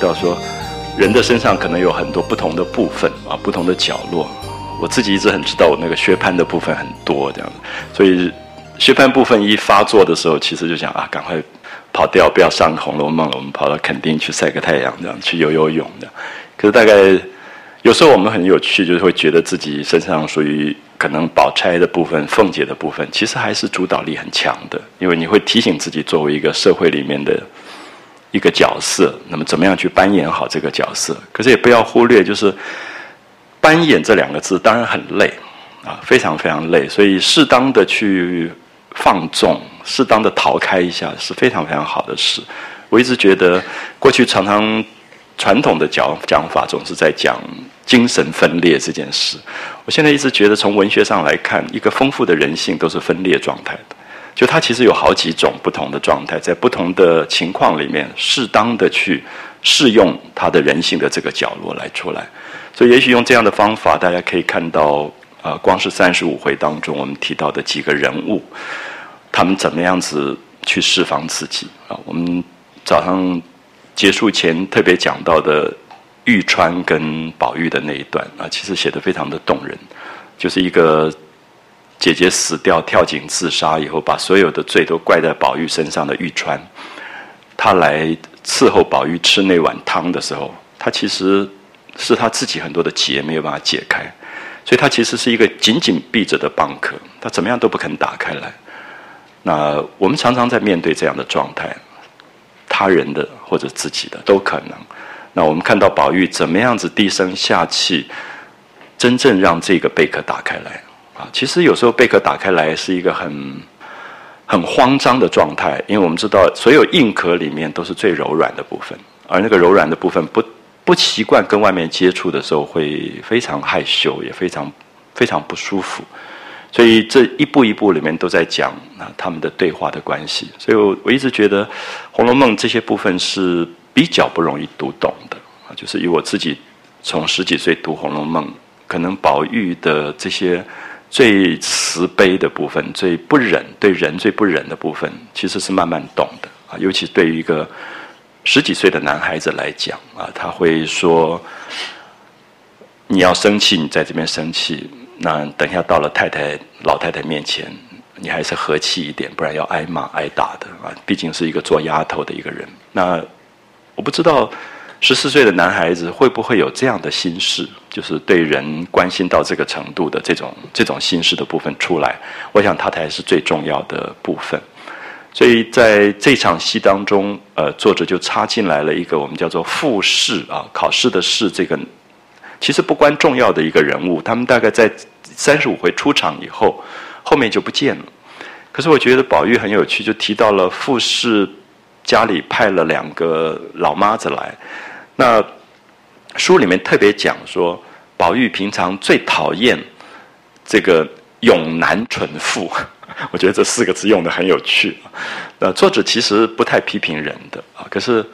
到说，人的身上可能有很多不同的部分啊，不同的角落。我自己一直很知道我那个薛蟠的部分很多这样所以薛蟠部分一发作的时候，其实就想啊，赶快跑掉，不要上《红楼梦》了，我们跑到垦丁去晒个太阳，这样去游游泳的。可是大概有时候我们很有趣，就是会觉得自己身上属于可能宝钗的部分、凤姐的部分，其实还是主导力很强的，因为你会提醒自己作为一个社会里面的。一个角色，那么怎么样去扮演好这个角色？可是也不要忽略，就是扮演这两个字，当然很累啊，非常非常累。所以适当的去放纵，适当的逃开一下，是非常非常好的事。我一直觉得，过去常常传统的讲讲法总是在讲精神分裂这件事。我现在一直觉得，从文学上来看，一个丰富的人性都是分裂状态的。就它其实有好几种不同的状态，在不同的情况里面，适当的去适用它的人性的这个角落来出来。所以，也许用这样的方法，大家可以看到，呃，光是三十五回当中我们提到的几个人物，他们怎么样子去释放自己啊？我们早上结束前特别讲到的玉川跟宝玉的那一段啊，其实写的非常的动人，就是一个。姐姐死掉，跳井自杀以后，把所有的罪都怪在宝玉身上的玉川，他来伺候宝玉吃那碗汤的时候，他其实是他自己很多的结没有办法解开，所以他其实是一个紧紧闭着的蚌壳，他怎么样都不肯打开来。那我们常常在面对这样的状态，他人的或者自己的都可能。那我们看到宝玉怎么样子低声下气，真正让这个贝壳打开来。啊，其实有时候贝壳打开来是一个很很慌张的状态，因为我们知道所有硬壳里面都是最柔软的部分，而那个柔软的部分不不习惯跟外面接触的时候，会非常害羞，也非常非常不舒服。所以这一步一步里面都在讲啊他们的对话的关系。所以我我一直觉得《红楼梦》这些部分是比较不容易读懂的啊，就是以我自己从十几岁读《红楼梦》，可能宝玉的这些。最慈悲的部分，最不忍对人最不忍的部分，其实是慢慢懂的啊。尤其对于一个十几岁的男孩子来讲啊，他会说：“你要生气，你在这边生气。那等一下到了太太老太太面前，你还是和气一点，不然要挨骂挨打的啊。毕竟是一个做丫头的一个人。那我不知道。”十四岁的男孩子会不会有这样的心事？就是对人关心到这个程度的这种这种心事的部分出来，我想他才是最重要的部分。所以在这场戏当中，呃，作者就插进来了一个我们叫做复试啊，考试的试这个，其实不关重要的一个人物。他们大概在三十五回出场以后，后面就不见了。可是我觉得宝玉很有趣，就提到了复试家里派了两个老妈子来。那书里面特别讲说，宝玉平常最讨厌这个永男蠢妇，我觉得这四个字用的很有趣。那作者其实不太批评人的啊，可是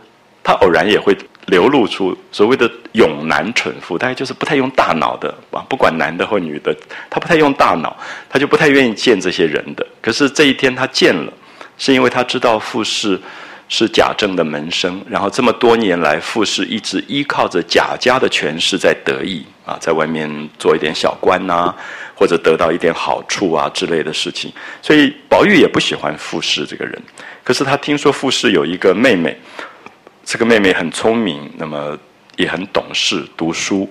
他偶然也会流露出所谓的永男蠢妇，大概就是不太用大脑的啊，不管男的或女的，他不太用大脑，他就不太愿意见这些人的。可是这一天他见了，是因为他知道傅氏。是贾政的门生，然后这么多年来，傅氏一直依靠着贾家的权势在得意啊，在外面做一点小官呐，或者得到一点好处啊之类的事情。所以宝玉也不喜欢傅氏这个人。可是他听说傅氏有一个妹妹，这个妹妹很聪明，那么也很懂事，读书。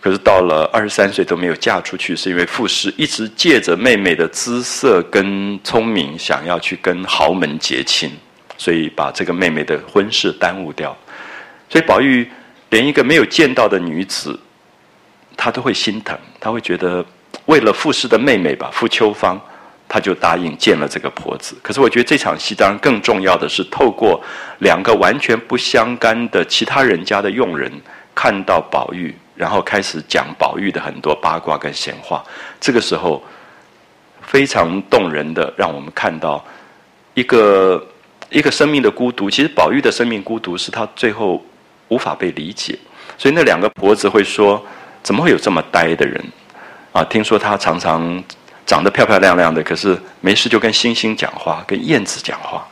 可是到了二十三岁都没有嫁出去，是因为傅氏一直借着妹妹的姿色跟聪明，想要去跟豪门结亲。所以把这个妹妹的婚事耽误掉，所以宝玉连一个没有见到的女子，他都会心疼，他会觉得为了傅氏的妹妹吧，傅秋芳，他就答应见了这个婆子。可是我觉得这场戏当然更重要的是，透过两个完全不相干的其他人家的佣人，看到宝玉，然后开始讲宝玉的很多八卦跟闲话。这个时候非常动人的，让我们看到一个。一个生命的孤独，其实宝玉的生命孤独是他最后无法被理解，所以那两个婆子会说：“怎么会有这么呆的人？啊，听说他常常长得漂漂亮亮的，可是没事就跟星星讲话，跟燕子讲话。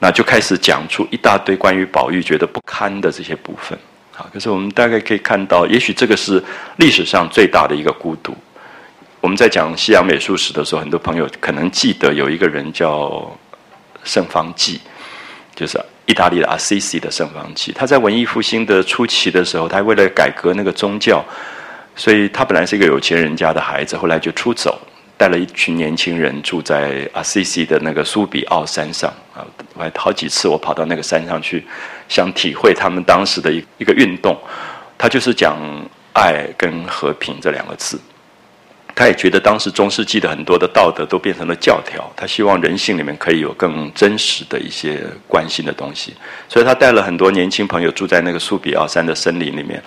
那就开始讲出一大堆关于宝玉觉得不堪的这些部分。啊，可是我们大概可以看到，也许这个是历史上最大的一个孤独。我们在讲西洋美术史的时候，很多朋友可能记得有一个人叫圣方济，就是意大利的阿西西的圣方济。他在文艺复兴的初期的时候，他为了改革那个宗教，所以他本来是一个有钱人家的孩子，后来就出走。带了一群年轻人住在阿西西的那个苏比奥山上啊，我还好几次我跑到那个山上去，想体会他们当时的一一个运动，他就是讲爱跟和平这两个字，他也觉得当时中世纪的很多的道德都变成了教条，他希望人性里面可以有更真实的一些关心的东西，所以他带了很多年轻朋友住在那个苏比奥山的森林里面，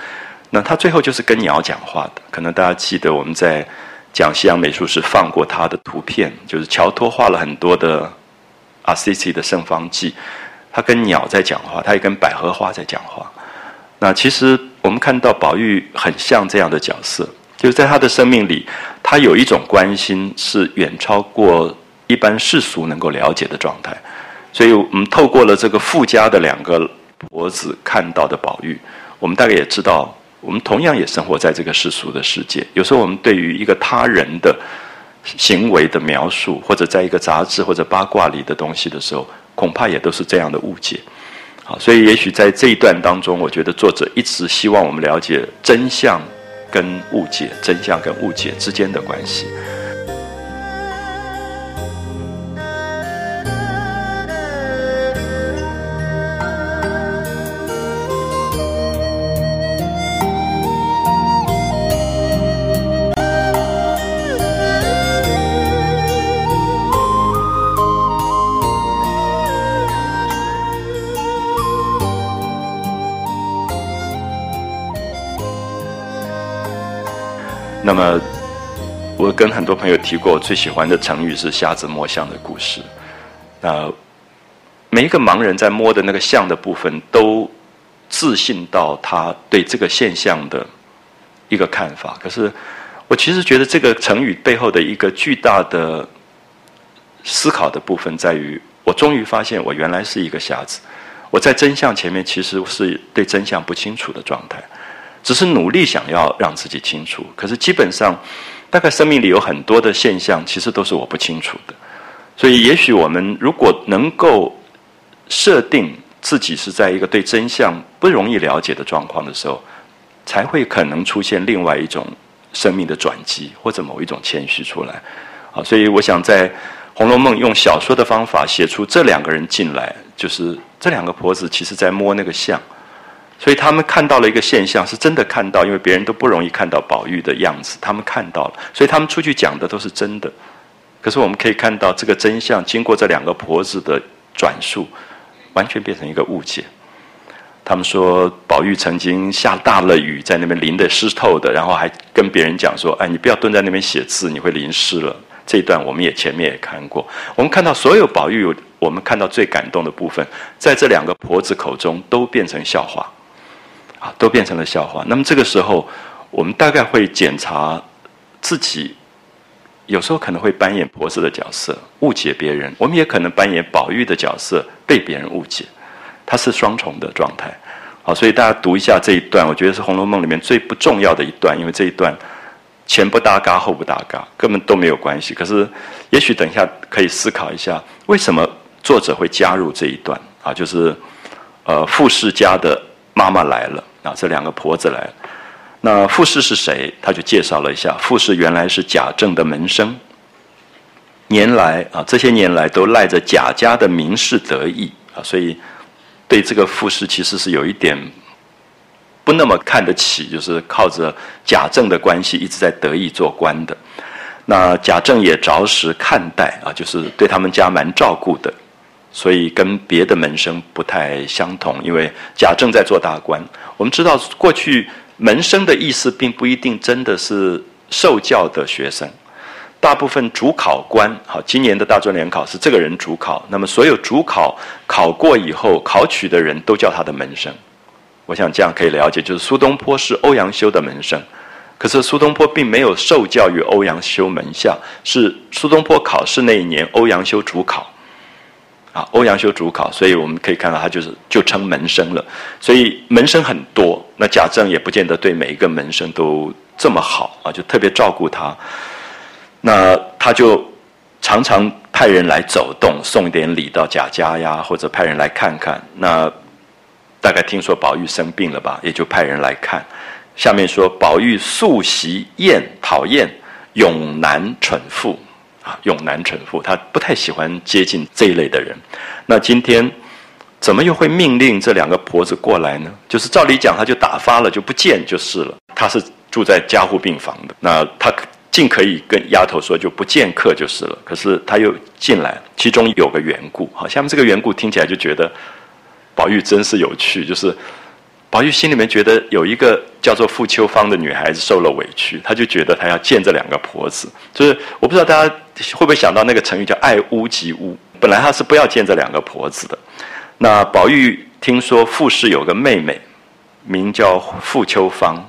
那他最后就是跟鸟讲话的，可能大家记得我们在。讲西洋美术时放过他的图片，就是乔托画了很多的阿西西的圣方济，他跟鸟在讲话，他也跟百合花在讲话。那其实我们看到宝玉很像这样的角色，就是在他的生命里，他有一种关心是远超过一般世俗能够了解的状态。所以我们透过了这个富家的两个婆子看到的宝玉，我们大概也知道。我们同样也生活在这个世俗的世界。有时候我们对于一个他人的行为的描述，或者在一个杂志或者八卦里的东西的时候，恐怕也都是这样的误解。好，所以也许在这一段当中，我觉得作者一直希望我们了解真相跟误解、真相跟误解之间的关系。那么，我跟很多朋友提过，我最喜欢的成语是“瞎子摸象”的故事。那每一个盲人在摸的那个象的部分，都自信到他对这个现象的一个看法。可是，我其实觉得这个成语背后的一个巨大的思考的部分，在于我终于发现，我原来是一个瞎子。我在真相前面，其实是对真相不清楚的状态。只是努力想要让自己清楚，可是基本上，大概生命里有很多的现象，其实都是我不清楚的。所以，也许我们如果能够设定自己是在一个对真相不容易了解的状况的时候，才会可能出现另外一种生命的转机，或者某一种谦虚出来。啊，所以我想在《红楼梦》用小说的方法写出这两个人进来，就是这两个婆子其实在摸那个象。所以他们看到了一个现象，是真的看到，因为别人都不容易看到宝玉的样子，他们看到了，所以他们出去讲的都是真的。可是我们可以看到，这个真相经过这两个婆子的转述，完全变成一个误解。他们说宝玉曾经下大了雨，在那边淋得湿透的，然后还跟别人讲说：“哎，你不要蹲在那边写字，你会淋湿了。”这一段我们也前面也看过。我们看到所有宝玉，我们看到最感动的部分，在这两个婆子口中都变成笑话。啊，都变成了笑话。那么这个时候，我们大概会检查自己，有时候可能会扮演婆子的角色，误解别人；我们也可能扮演宝玉的角色，被别人误解。它是双重的状态。好，所以大家读一下这一段，我觉得是《红楼梦》里面最不重要的一段，因为这一段前不搭嘎，后不搭嘎，根本都没有关系。可是，也许等一下可以思考一下，为什么作者会加入这一段？啊，就是呃，富士家的妈妈来了。啊，这两个婆子来，那傅氏是谁？他就介绍了一下，傅氏原来是贾政的门生，年来啊，这些年来都赖着贾家的名士得意啊，所以对这个傅氏其实是有一点不那么看得起，就是靠着贾政的关系一直在得意做官的。那贾政也着实看待啊，就是对他们家蛮照顾的。所以跟别的门生不太相同，因为贾政在做大官。我们知道，过去门生的意思并不一定真的是受教的学生，大部分主考官，好，今年的大专联考是这个人主考，那么所有主考考过以后考取的人都叫他的门生。我想这样可以了解，就是苏东坡是欧阳修的门生，可是苏东坡并没有受教于欧阳修门下，是苏东坡考试那一年欧阳修主考。啊，欧阳修主考，所以我们可以看到他就是就称门生了。所以门生很多，那贾政也不见得对每一个门生都这么好啊，就特别照顾他。那他就常常派人来走动，送点礼到贾家呀，或者派人来看看。那大概听说宝玉生病了吧，也就派人来看。下面说宝玉素习厌讨厌永男蠢妇啊，永男蠢妇，他不太喜欢接近这一类的人。那今天怎么又会命令这两个婆子过来呢？就是照理讲，他就打发了，就不见就是了。他是住在加护病房的，那他。尽可以跟丫头说就不见客就是了，可是他又进来，其中有个缘故。好，下面这个缘故听起来就觉得宝玉真是有趣，就是宝玉心里面觉得有一个叫做傅秋芳的女孩子受了委屈，他就觉得他要见这两个婆子。就是我不知道大家会不会想到那个成语叫爱屋及乌，本来他是不要见这两个婆子的。那宝玉听说傅氏有个妹妹，名叫傅秋芳。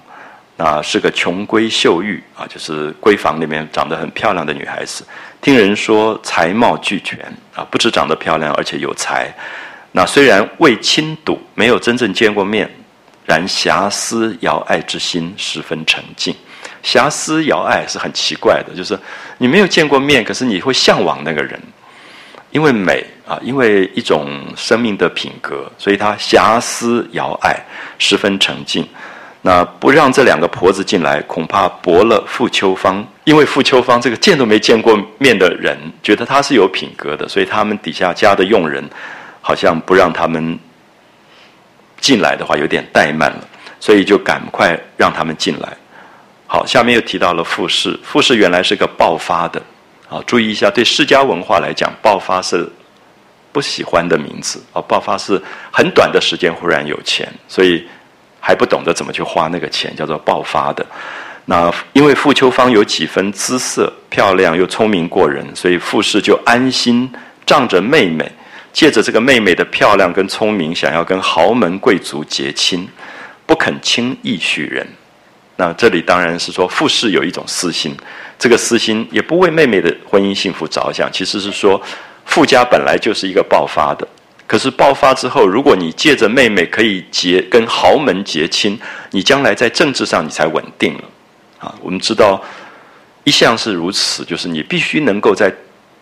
啊，是个穷闺秀玉啊，就是闺房里面长得很漂亮的女孩子。听人说才貌俱全啊，不止长得漂亮，而且有才。那虽然未亲睹，没有真正见过面，然遐思遥爱之心十分沉静。遐思遥爱是很奇怪的，就是你没有见过面，可是你会向往那个人，因为美啊，因为一种生命的品格，所以他遐思遥爱十分沉静。那不让这两个婆子进来，恐怕驳了傅秋芳。因为傅秋芳这个见都没见过面的人，觉得他是有品格的，所以他们底下家的佣人，好像不让他们进来的话，有点怠慢了，所以就赶快让他们进来。好，下面又提到了傅氏，傅氏原来是个暴发的，啊，注意一下，对世家文化来讲，暴发是不喜欢的名字啊，爆发是很短的时间忽然有钱，所以。还不懂得怎么去花那个钱，叫做爆发的。那因为傅秋芳有几分姿色，漂亮又聪明过人，所以傅氏就安心仗着妹妹，借着这个妹妹的漂亮跟聪明，想要跟豪门贵族结亲，不肯轻易许人。那这里当然是说傅氏有一种私心，这个私心也不为妹妹的婚姻幸福着想，其实是说傅家本来就是一个爆发的。可是爆发之后，如果你借着妹妹可以结跟豪门结亲，你将来在政治上你才稳定了。啊，我们知道一向是如此，就是你必须能够在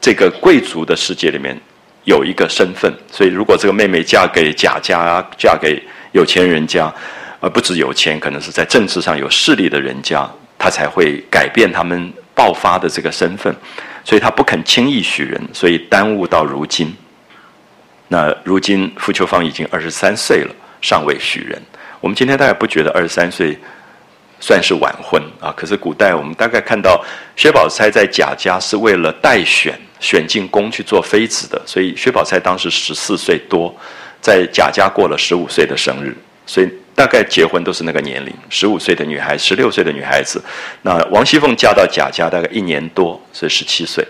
这个贵族的世界里面有一个身份。所以，如果这个妹妹嫁给贾家，嫁给有钱人家，而不止有钱，可能是在政治上有势力的人家，他才会改变他们爆发的这个身份。所以他不肯轻易许人，所以耽误到如今。那如今傅秋芳已经二十三岁了，尚未许人。我们今天大概不觉得二十三岁算是晚婚啊？可是古代我们大概看到薛宝钗在贾家是为了待选，选进宫去做妃子的，所以薛宝钗当时十四岁多，在贾家过了十五岁的生日，所以大概结婚都是那个年龄，十五岁的女孩，十六岁的女孩子。那王熙凤嫁到贾家大概一年多，所以十七岁。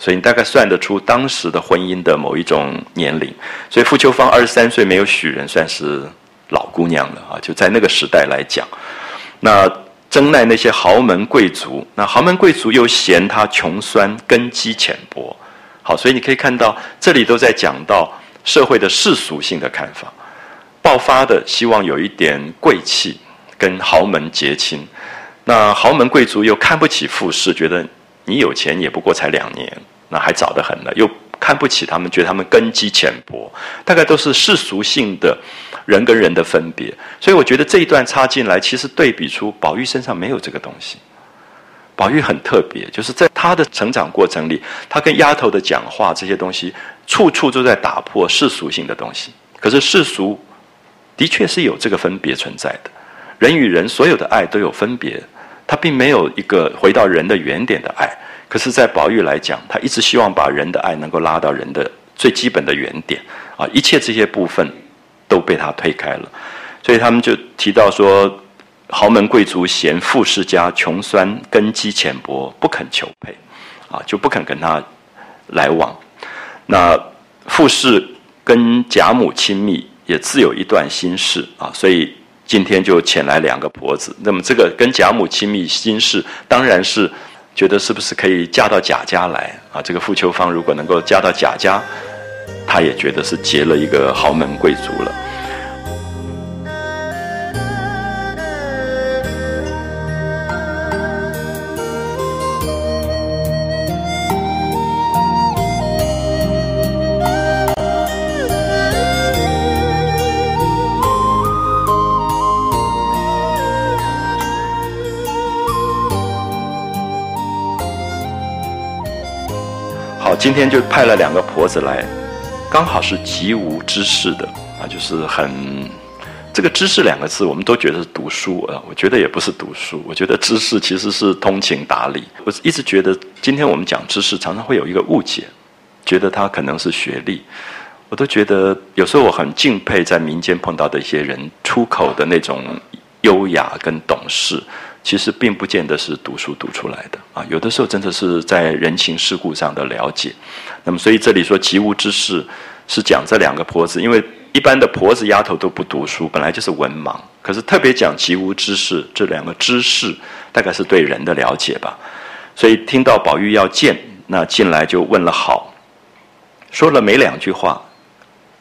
所以你大概算得出当时的婚姻的某一种年龄，所以傅秋芳二十三岁没有许人，算是老姑娘了啊！就在那个时代来讲，那争奈那些豪门贵族，那豪门贵族又嫌他穷酸，根基浅薄。好，所以你可以看到这里都在讲到社会的世俗性的看法，爆发的希望有一点贵气，跟豪门结亲，那豪门贵族又看不起富士，觉得。你有钱也不过才两年，那还早得很呢。又看不起他们，觉得他们根基浅薄，大概都是世俗性的人跟人的分别。所以我觉得这一段插进来，其实对比出宝玉身上没有这个东西。宝玉很特别，就是在他的成长过程里，他跟丫头的讲话这些东西，处处都在打破世俗性的东西。可是世俗的确是有这个分别存在的，人与人所有的爱都有分别。他并没有一个回到人的原点的爱，可是，在宝玉来讲，他一直希望把人的爱能够拉到人的最基本的原点啊，一切这些部分都被他推开了，所以他们就提到说，豪门贵族嫌富世家穷酸根基浅薄，不肯求配，啊，就不肯跟他来往。那富氏跟贾母亲密，也自有一段心事啊，所以。今天就请来两个婆子，那么这个跟贾母亲密心事，当然是觉得是不是可以嫁到贾家来啊？这个傅秋芳如果能够嫁到贾家，她也觉得是结了一个豪门贵族了。今天就派了两个婆子来，刚好是极无知识的啊，就是很这个“知识”两个字，我们都觉得是读书啊，我觉得也不是读书，我觉得知识其实是通情达理。我一直觉得，今天我们讲知识，常常会有一个误解，觉得它可能是学历。我都觉得有时候我很敬佩在民间碰到的一些人出口的那种优雅跟懂事。其实并不见得是读书读出来的啊，有的时候真的是在人情世故上的了解。那么，所以这里说极无之事，是讲这两个婆子，因为一般的婆子丫头都不读书，本来就是文盲。可是特别讲极无之事，这两个知识大概是对人的了解吧。所以听到宝玉要见，那进来就问了好，说了没两句话，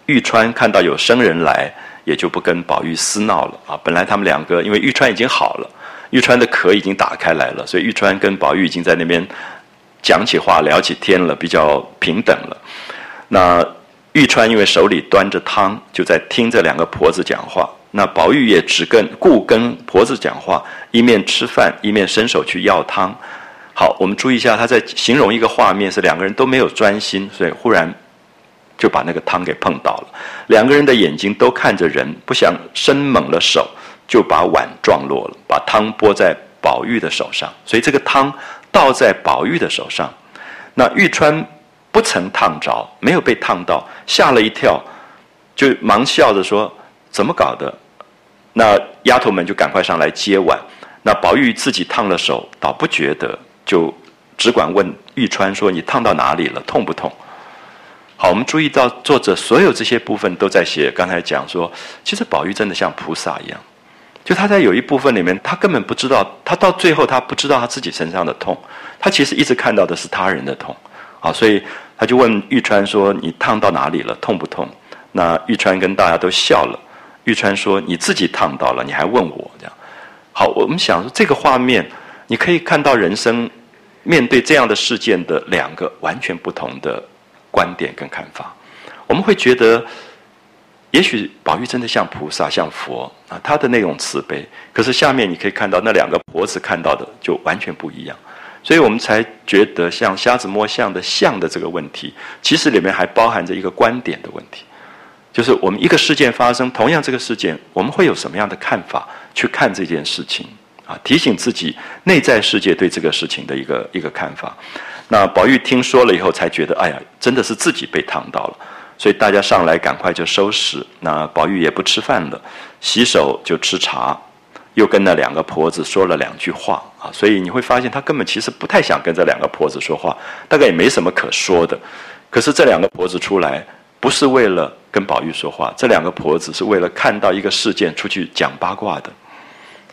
玉川看到有生人来，也就不跟宝玉私闹了啊。本来他们两个，因为玉川已经好了。玉川的壳已经打开来了，所以玉川跟宝玉已经在那边讲起话、聊起天了，比较平等了。那玉川因为手里端着汤，就在听这两个婆子讲话。那宝玉也只跟顾跟婆子讲话，一面吃饭，一面伸手去要汤。好，我们注意一下，他在形容一个画面，是两个人都没有专心，所以忽然就把那个汤给碰倒了。两个人的眼睛都看着人，不想伸猛了手。就把碗撞落了，把汤拨在宝玉的手上，所以这个汤倒在宝玉的手上。那玉川不曾烫着，没有被烫到，吓了一跳，就忙笑着说：“怎么搞的？”那丫头们就赶快上来接碗。那宝玉自己烫了手，倒不觉得，就只管问玉川说：“你烫到哪里了？痛不痛？”好，我们注意到作者所有这些部分都在写。刚才讲说，其实宝玉真的像菩萨一样。就他在有一部分里面，他根本不知道，他到最后他不知道他自己身上的痛，他其实一直看到的是他人的痛，啊，所以他就问玉川说：“你烫到哪里了？痛不痛？”那玉川跟大家都笑了。玉川说：“你自己烫到了，你还问我这样？”好，我们想说这个画面，你可以看到人生面对这样的事件的两个完全不同的观点跟看法，我们会觉得。也许宝玉真的像菩萨，像佛啊，他的那种慈悲。可是下面你可以看到那两个婆子看到的就完全不一样，所以我们才觉得像瞎子摸象的象的这个问题，其实里面还包含着一个观点的问题，就是我们一个事件发生，同样这个事件，我们会有什么样的看法去看这件事情啊？提醒自己内在世界对这个事情的一个一个看法。那宝玉听说了以后，才觉得哎呀，真的是自己被烫到了。所以大家上来赶快就收拾，那宝玉也不吃饭了，洗手就吃茶，又跟那两个婆子说了两句话啊。所以你会发现他根本其实不太想跟这两个婆子说话，大概也没什么可说的。可是这两个婆子出来不是为了跟宝玉说话，这两个婆子是为了看到一个事件出去讲八卦的。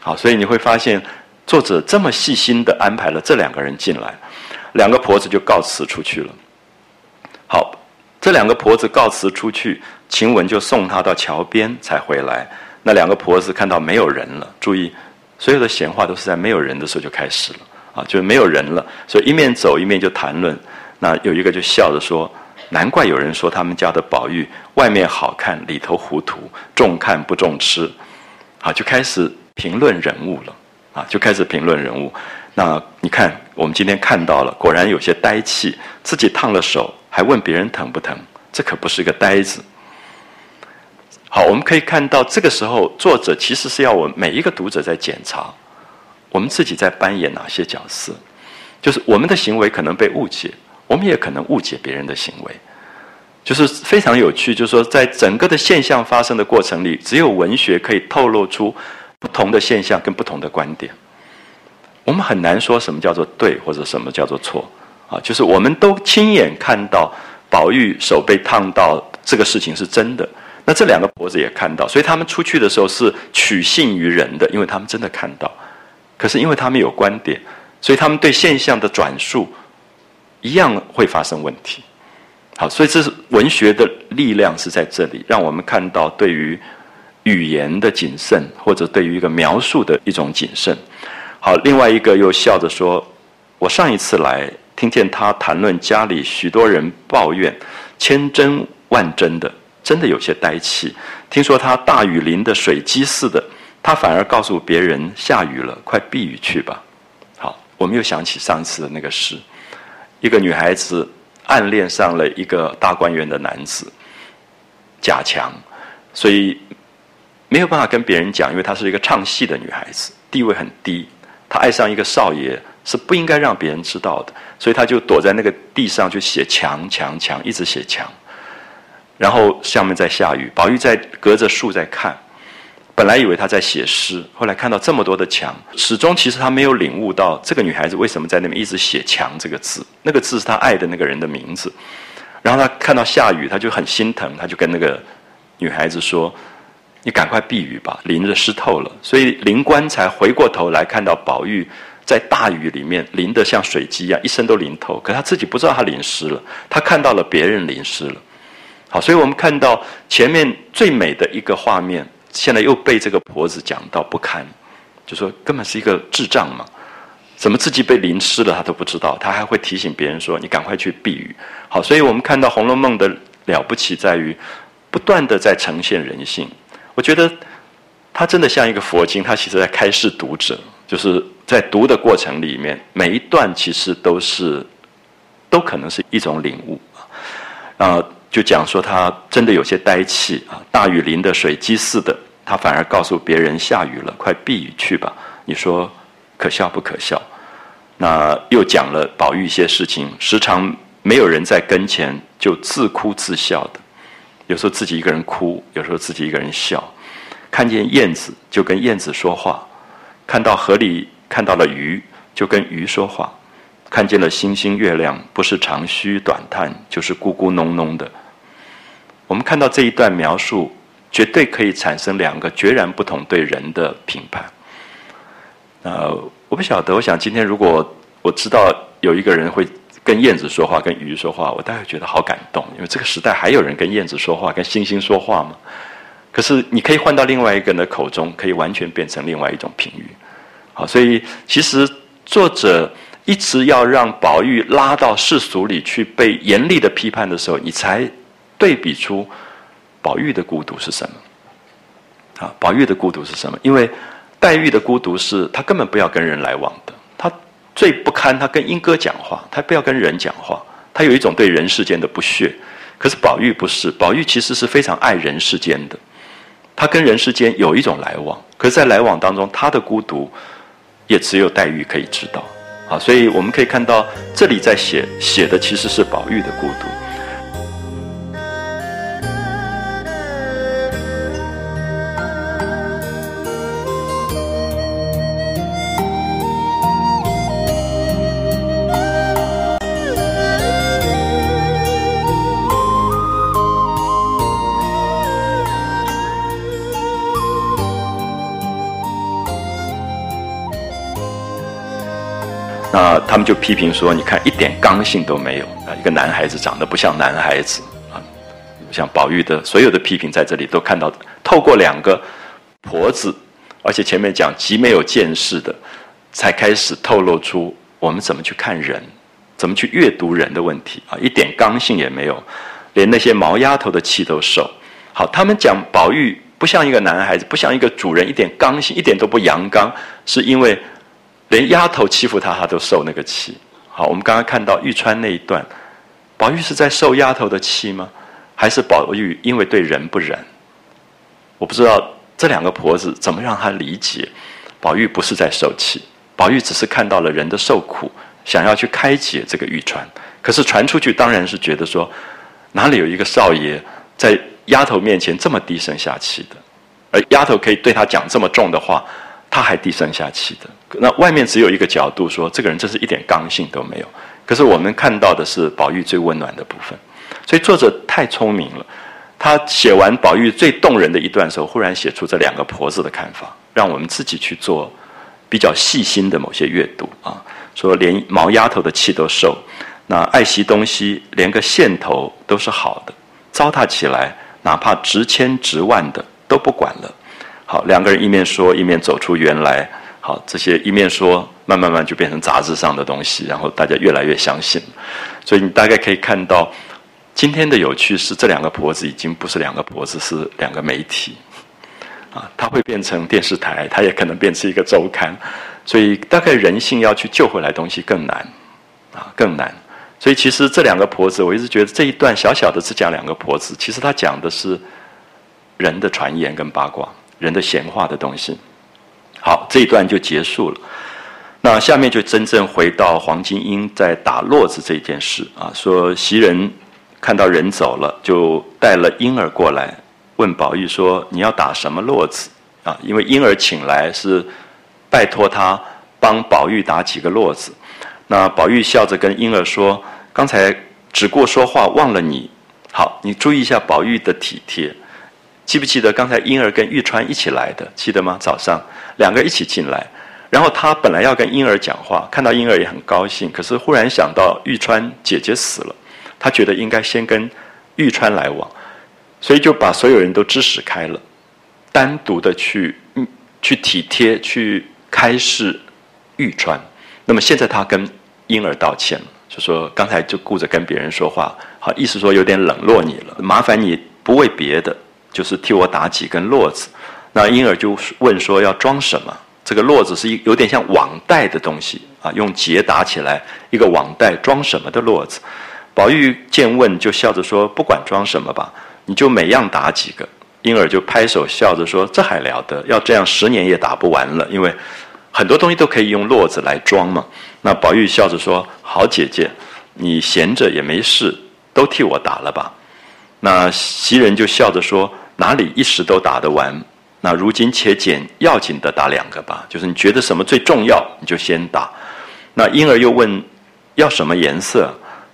好，所以你会发现作者这么细心的安排了这两个人进来，两个婆子就告辞出去了。好。这两个婆子告辞出去，晴雯就送她到桥边才回来。那两个婆子看到没有人了，注意，所有的闲话都是在没有人的时候就开始了啊，就是没有人了，所以一面走一面就谈论。那有一个就笑着说：“难怪有人说他们家的宝玉外面好看，里头糊涂，重看不重吃。”啊，就开始评论人物了啊，就开始评论人物。那你看，我们今天看到了，果然有些呆气，自己烫了手。还问别人疼不疼？这可不是一个呆子。好，我们可以看到，这个时候作者其实是要我们每一个读者在检查，我们自己在扮演哪些角色。就是我们的行为可能被误解，我们也可能误解别人的行为。就是非常有趣，就是说，在整个的现象发生的过程里，只有文学可以透露出不同的现象跟不同的观点。我们很难说什么叫做对，或者什么叫做错。啊，就是我们都亲眼看到宝玉手被烫到，这个事情是真的。那这两个婆子也看到，所以他们出去的时候是取信于人的，因为他们真的看到。可是因为他们有观点，所以他们对现象的转述一样会发生问题。好，所以这是文学的力量是在这里，让我们看到对于语言的谨慎，或者对于一个描述的一种谨慎。好，另外一个又笑着说：“我上一次来，听见他谈论家里许多人抱怨，千真万真的，真的有些呆气。听说他大雨淋的水鸡似的，他反而告诉别人下雨了，快避雨去吧。”好，我们又想起上一次的那个事，一个女孩子。暗恋上了一个大观园的男子，贾强，所以没有办法跟别人讲，因为她是一个唱戏的女孩子，地位很低。她爱上一个少爷是不应该让别人知道的，所以他就躲在那个地上去写墙墙墙，一直写墙。然后下面在下雨，宝玉在隔着树在看。本来以为他在写诗，后来看到这么多的墙，始终其实他没有领悟到这个女孩子为什么在那边一直写“墙”这个字。那个字是他爱的那个人的名字。然后他看到下雨，他就很心疼，他就跟那个女孩子说：“你赶快避雨吧，淋着湿透了。”所以灵官才回过头来看到宝玉在大雨里面淋得像水鸡一样，一身都淋透，可他自己不知道他淋湿了，他看到了别人淋湿了。好，所以我们看到前面最美的一个画面。现在又被这个婆子讲到不堪，就说根本是一个智障嘛，怎么自己被淋湿了他都不知道，他还会提醒别人说你赶快去避雨。好，所以我们看到《红楼梦》的了不起在于不断的在呈现人性。我觉得他真的像一个佛经，他其实在开示读者，就是在读的过程里面，每一段其实都是都可能是一种领悟啊。就讲说他真的有些呆气啊，大雨淋得水鸡似的，他反而告诉别人下雨了，快避雨去吧。你说可笑不可笑？那又讲了宝玉一些事情，时常没有人在跟前就自哭自笑的，有时候自己一个人哭，有时候自己一个人笑。看见燕子就跟燕子说话，看到河里看到了鱼就跟鱼说话，看见了星星月亮，不是长吁短叹，就是咕咕哝哝的。我们看到这一段描述，绝对可以产生两个截然不同对人的评判。呃，我不晓得，我想今天如果我知道有一个人会跟燕子说话、跟鱼说话，我大概觉得好感动，因为这个时代还有人跟燕子说话、跟星星说话吗？可是你可以换到另外一个人的口中，可以完全变成另外一种评语。好，所以其实作者一直要让宝玉拉到世俗里去被严厉的批判的时候，你才。对比出宝玉的孤独是什么？啊，宝玉的孤独是什么？因为黛玉的孤独是她根本不要跟人来往的，她最不堪，她跟莺歌讲话，她不要跟人讲话，她有一种对人世间的不屑。可是宝玉不是，宝玉其实是非常爱人世间的，他跟人世间有一种来往，可是，在来往当中，他的孤独也只有黛玉可以知道。啊，所以我们可以看到，这里在写写的其实是宝玉的孤独。他们就批评说：“你看，一点刚性都没有啊！一个男孩子长得不像男孩子啊！像宝玉的所有的批评在这里都看到，透过两个婆子，而且前面讲极没有见识的，才开始透露出我们怎么去看人，怎么去阅读人的问题啊！一点刚性也没有，连那些毛丫头的气都受。好，他们讲宝玉不像一个男孩子，不像一个主人，一点刚性一点都不阳刚，是因为。”连丫头欺负他，他都受那个气。好，我们刚刚看到玉川那一段，宝玉是在受丫头的气吗？还是宝玉因为对人不仁？我不知道这两个婆子怎么让他理解，宝玉不是在受气，宝玉只是看到了人的受苦，想要去开解这个玉川。可是传出去当然是觉得说，哪里有一个少爷在丫头面前这么低声下气的，而丫头可以对他讲这么重的话。他还低声下气的，那外面只有一个角度说，这个人真是一点刚性都没有。可是我们看到的是宝玉最温暖的部分，所以作者太聪明了。他写完宝玉最动人的一段时候，忽然写出这两个婆子的看法，让我们自己去做比较细心的某些阅读啊。说连毛丫头的气都受，那爱惜东西，连个线头都是好的，糟蹋起来，哪怕值千值万的都不管了。好，两个人一面说，一面走出园来。好，这些一面说，慢慢慢就变成杂志上的东西，然后大家越来越相信。所以你大概可以看到，今天的有趣是，这两个婆子已经不是两个婆子，是两个媒体。啊，它会变成电视台，它也可能变成一个周刊。所以大概人性要去救回来东西更难，啊，更难。所以其实这两个婆子，我一直觉得这一段小小的只讲两个婆子，其实他讲的是人的传言跟八卦，人的闲话的东西。好，这一段就结束了。那下面就真正回到黄金英在打络子这件事啊，说袭人看到人走了，就带了婴儿过来，问宝玉说：“你要打什么络子啊？”因为婴儿请来是拜托他帮宝玉打几个络子。那宝玉笑着跟婴儿说：“刚才只顾说话，忘了你。好，你注意一下宝玉的体贴。记不记得刚才婴儿跟玉川一起来的？记得吗？早上。”两个一起进来，然后他本来要跟婴儿讲话，看到婴儿也很高兴，可是忽然想到玉川姐姐死了，他觉得应该先跟玉川来往，所以就把所有人都支使开了，单独的去去体贴去开示玉川。那么现在他跟婴儿道歉了，就说刚才就顾着跟别人说话，好意思说有点冷落你了，麻烦你不为别的，就是替我打几根络子。那婴儿就问说：“要装什么？”这个络子是一有点像网袋的东西啊，用结打起来，一个网袋装什么的络子。宝玉见问，就笑着说：“不管装什么吧，你就每样打几个。”婴儿就拍手笑着说：“这还了得？要这样十年也打不完了，因为很多东西都可以用络子来装嘛。”那宝玉笑着说：“好姐姐，你闲着也没事，都替我打了吧。”那袭人就笑着说：“哪里一时都打得完？”那如今且捡要紧的打两个吧，就是你觉得什么最重要，你就先打。那婴儿又问要什么颜色，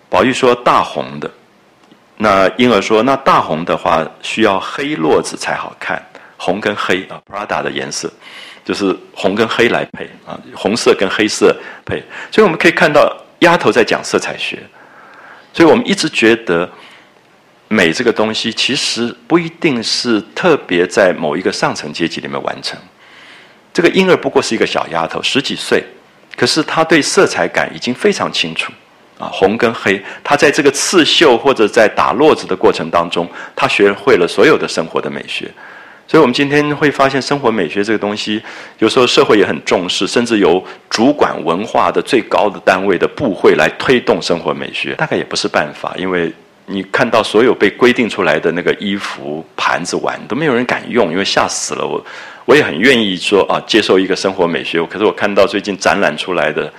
宝玉说大红的。那婴儿说那大红的话需要黑络子才好看，红跟黑啊，Prada 的颜色就是红跟黑来配啊，红色跟黑色配。所以我们可以看到丫头在讲色彩学，所以我们一直觉得。美这个东西其实不一定是特别在某一个上层阶级里面完成。这个婴儿不过是一个小丫头，十几岁，可是她对色彩感已经非常清楚啊，红跟黑。她在这个刺绣或者在打络子的过程当中，她学会了所有的生活的美学。所以我们今天会发现，生活美学这个东西，有时候社会也很重视，甚至由主管文化的最高的单位的部会来推动生活美学，大概也不是办法，因为。你看到所有被规定出来的那个衣服、盘子、碗都没有人敢用，因为吓死了我。我也很愿意说啊，接受一个生活美学。可是我看到最近展览出来的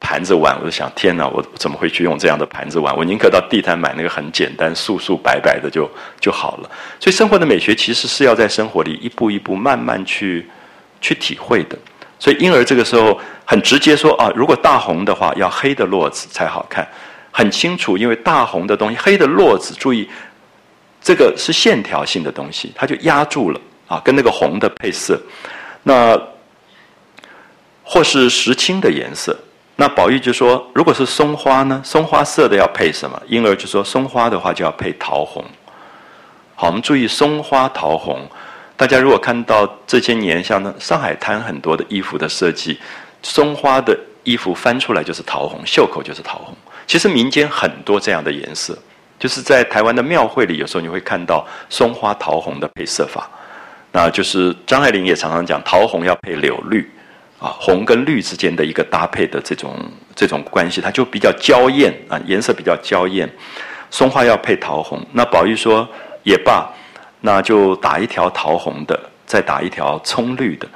盘子碗，我就想：天哪，我怎么会去用这样的盘子碗？我宁可到地摊买那个很简单、素素白白的就就好了。所以，生活的美学其实是要在生活里一步一步慢慢去去体会的。所以，婴儿这个时候很直接说啊，如果大红的话，要黑的络子才好看。很清楚，因为大红的东西，黑的络子，注意，这个是线条性的东西，它就压住了啊，跟那个红的配色，那或是石青的颜色，那宝玉就说，如果是松花呢，松花色的要配什么？婴儿就说，松花的话就要配桃红。好，我们注意松花桃红，大家如果看到这些年像上海滩很多的衣服的设计，松花的衣服翻出来就是桃红，袖口就是桃红。其实民间很多这样的颜色，就是在台湾的庙会里，有时候你会看到松花桃红的配色法。那就是张爱玲也常常讲，桃红要配柳绿，啊，红跟绿之间的一个搭配的这种这种关系，它就比较娇艳啊，颜色比较娇艳。松花要配桃红，那宝玉说也罢，那就打一条桃红的，再打一条葱绿的。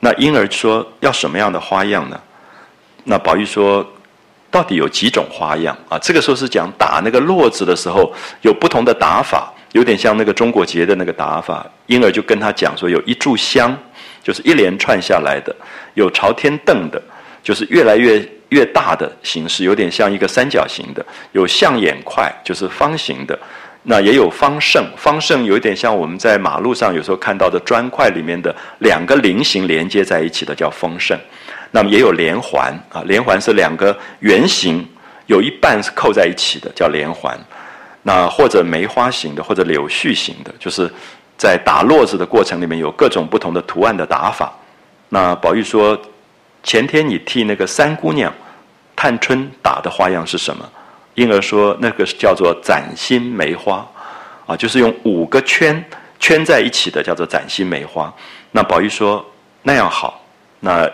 那婴儿说要什么样的花样呢？那宝玉说。到底有几种花样啊？这个时候是讲打那个络子的时候有不同的打法，有点像那个中国结的那个打法。因而就跟他讲说，有一炷香，就是一连串下来的；有朝天凳的，就是越来越越大的形式，有点像一个三角形的；有象眼块，就是方形的；那也有方胜，方胜有点像我们在马路上有时候看到的砖块里面的两个菱形连接在一起的，叫方胜。那么也有连环啊，连环是两个圆形，有一半是扣在一起的，叫连环。那或者梅花形的，或者柳絮形的，就是在打络子的过程里面有各种不同的图案的打法。那宝玉说：“前天你替那个三姑娘探春打的花样是什么？”婴儿说：“那个是叫做崭新梅花，啊，就是用五个圈圈在一起的，叫做崭新梅花。”那宝玉说：“那样好，那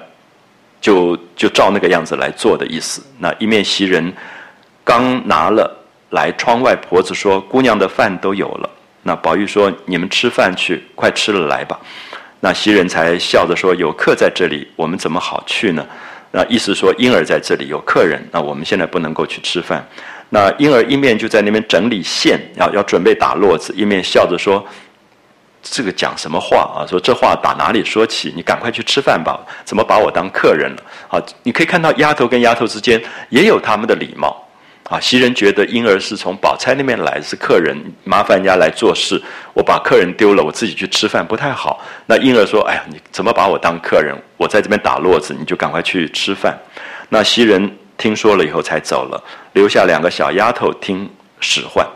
就就照那个样子来做的意思。”那一面袭人刚拿了。来窗外，婆子说：“姑娘的饭都有了。”那宝玉说：“你们吃饭去，快吃了来吧。”那袭人才笑着说：“有客在这里，我们怎么好去呢？”那意思说婴儿在这里有客人，那我们现在不能够去吃饭。那婴儿一面就在那边整理线，要要准备打络子，一面笑着说：“这个讲什么话啊？说这话打哪里说起？你赶快去吃饭吧。怎么把我当客人了？好，你可以看到丫头跟丫头之间也有他们的礼貌。”啊，袭人觉得婴儿是从宝钗那边来，是客人，麻烦人家来做事，我把客人丢了，我自己去吃饭不太好。那婴儿说：“哎呀，你怎么把我当客人？我在这边打络子，你就赶快去吃饭。”那袭人听说了以后才走了，留下两个小丫头听使唤。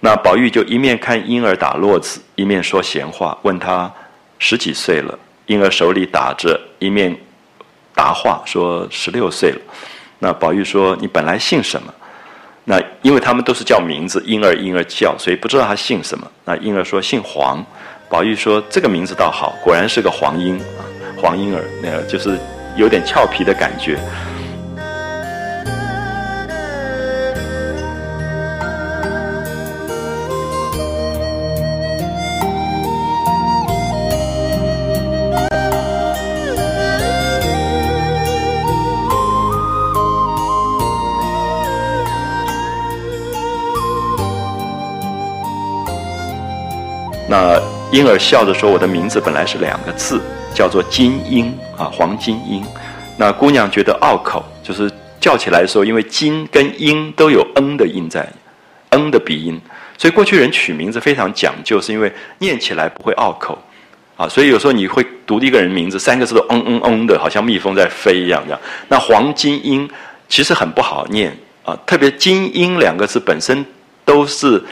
那宝玉就一面看婴儿打络子，一面说闲话，问他十几岁了。婴儿手里打着，一面答话说十六岁了。那宝玉说：“你本来姓什么？”那因为他们都是叫名字，婴儿婴儿叫，所以不知道他姓什么。那婴儿说姓黄，宝玉说这个名字倒好，果然是个黄莺啊，黄莺儿，那个就是有点俏皮的感觉。婴儿笑着说：“我的名字本来是两个字，叫做金英啊，黄金英。那姑娘觉得拗口，就是叫起来的时候，因为金跟英都有嗯的音在，嗯的鼻音，所以过去人取名字非常讲究，是因为念起来不会拗口啊。所以有时候你会读一个人名字，三个字都嗯嗯嗯的，好像蜜蜂在飞一样这样。那黄金英其实很不好念啊，特别金英两个字本身都是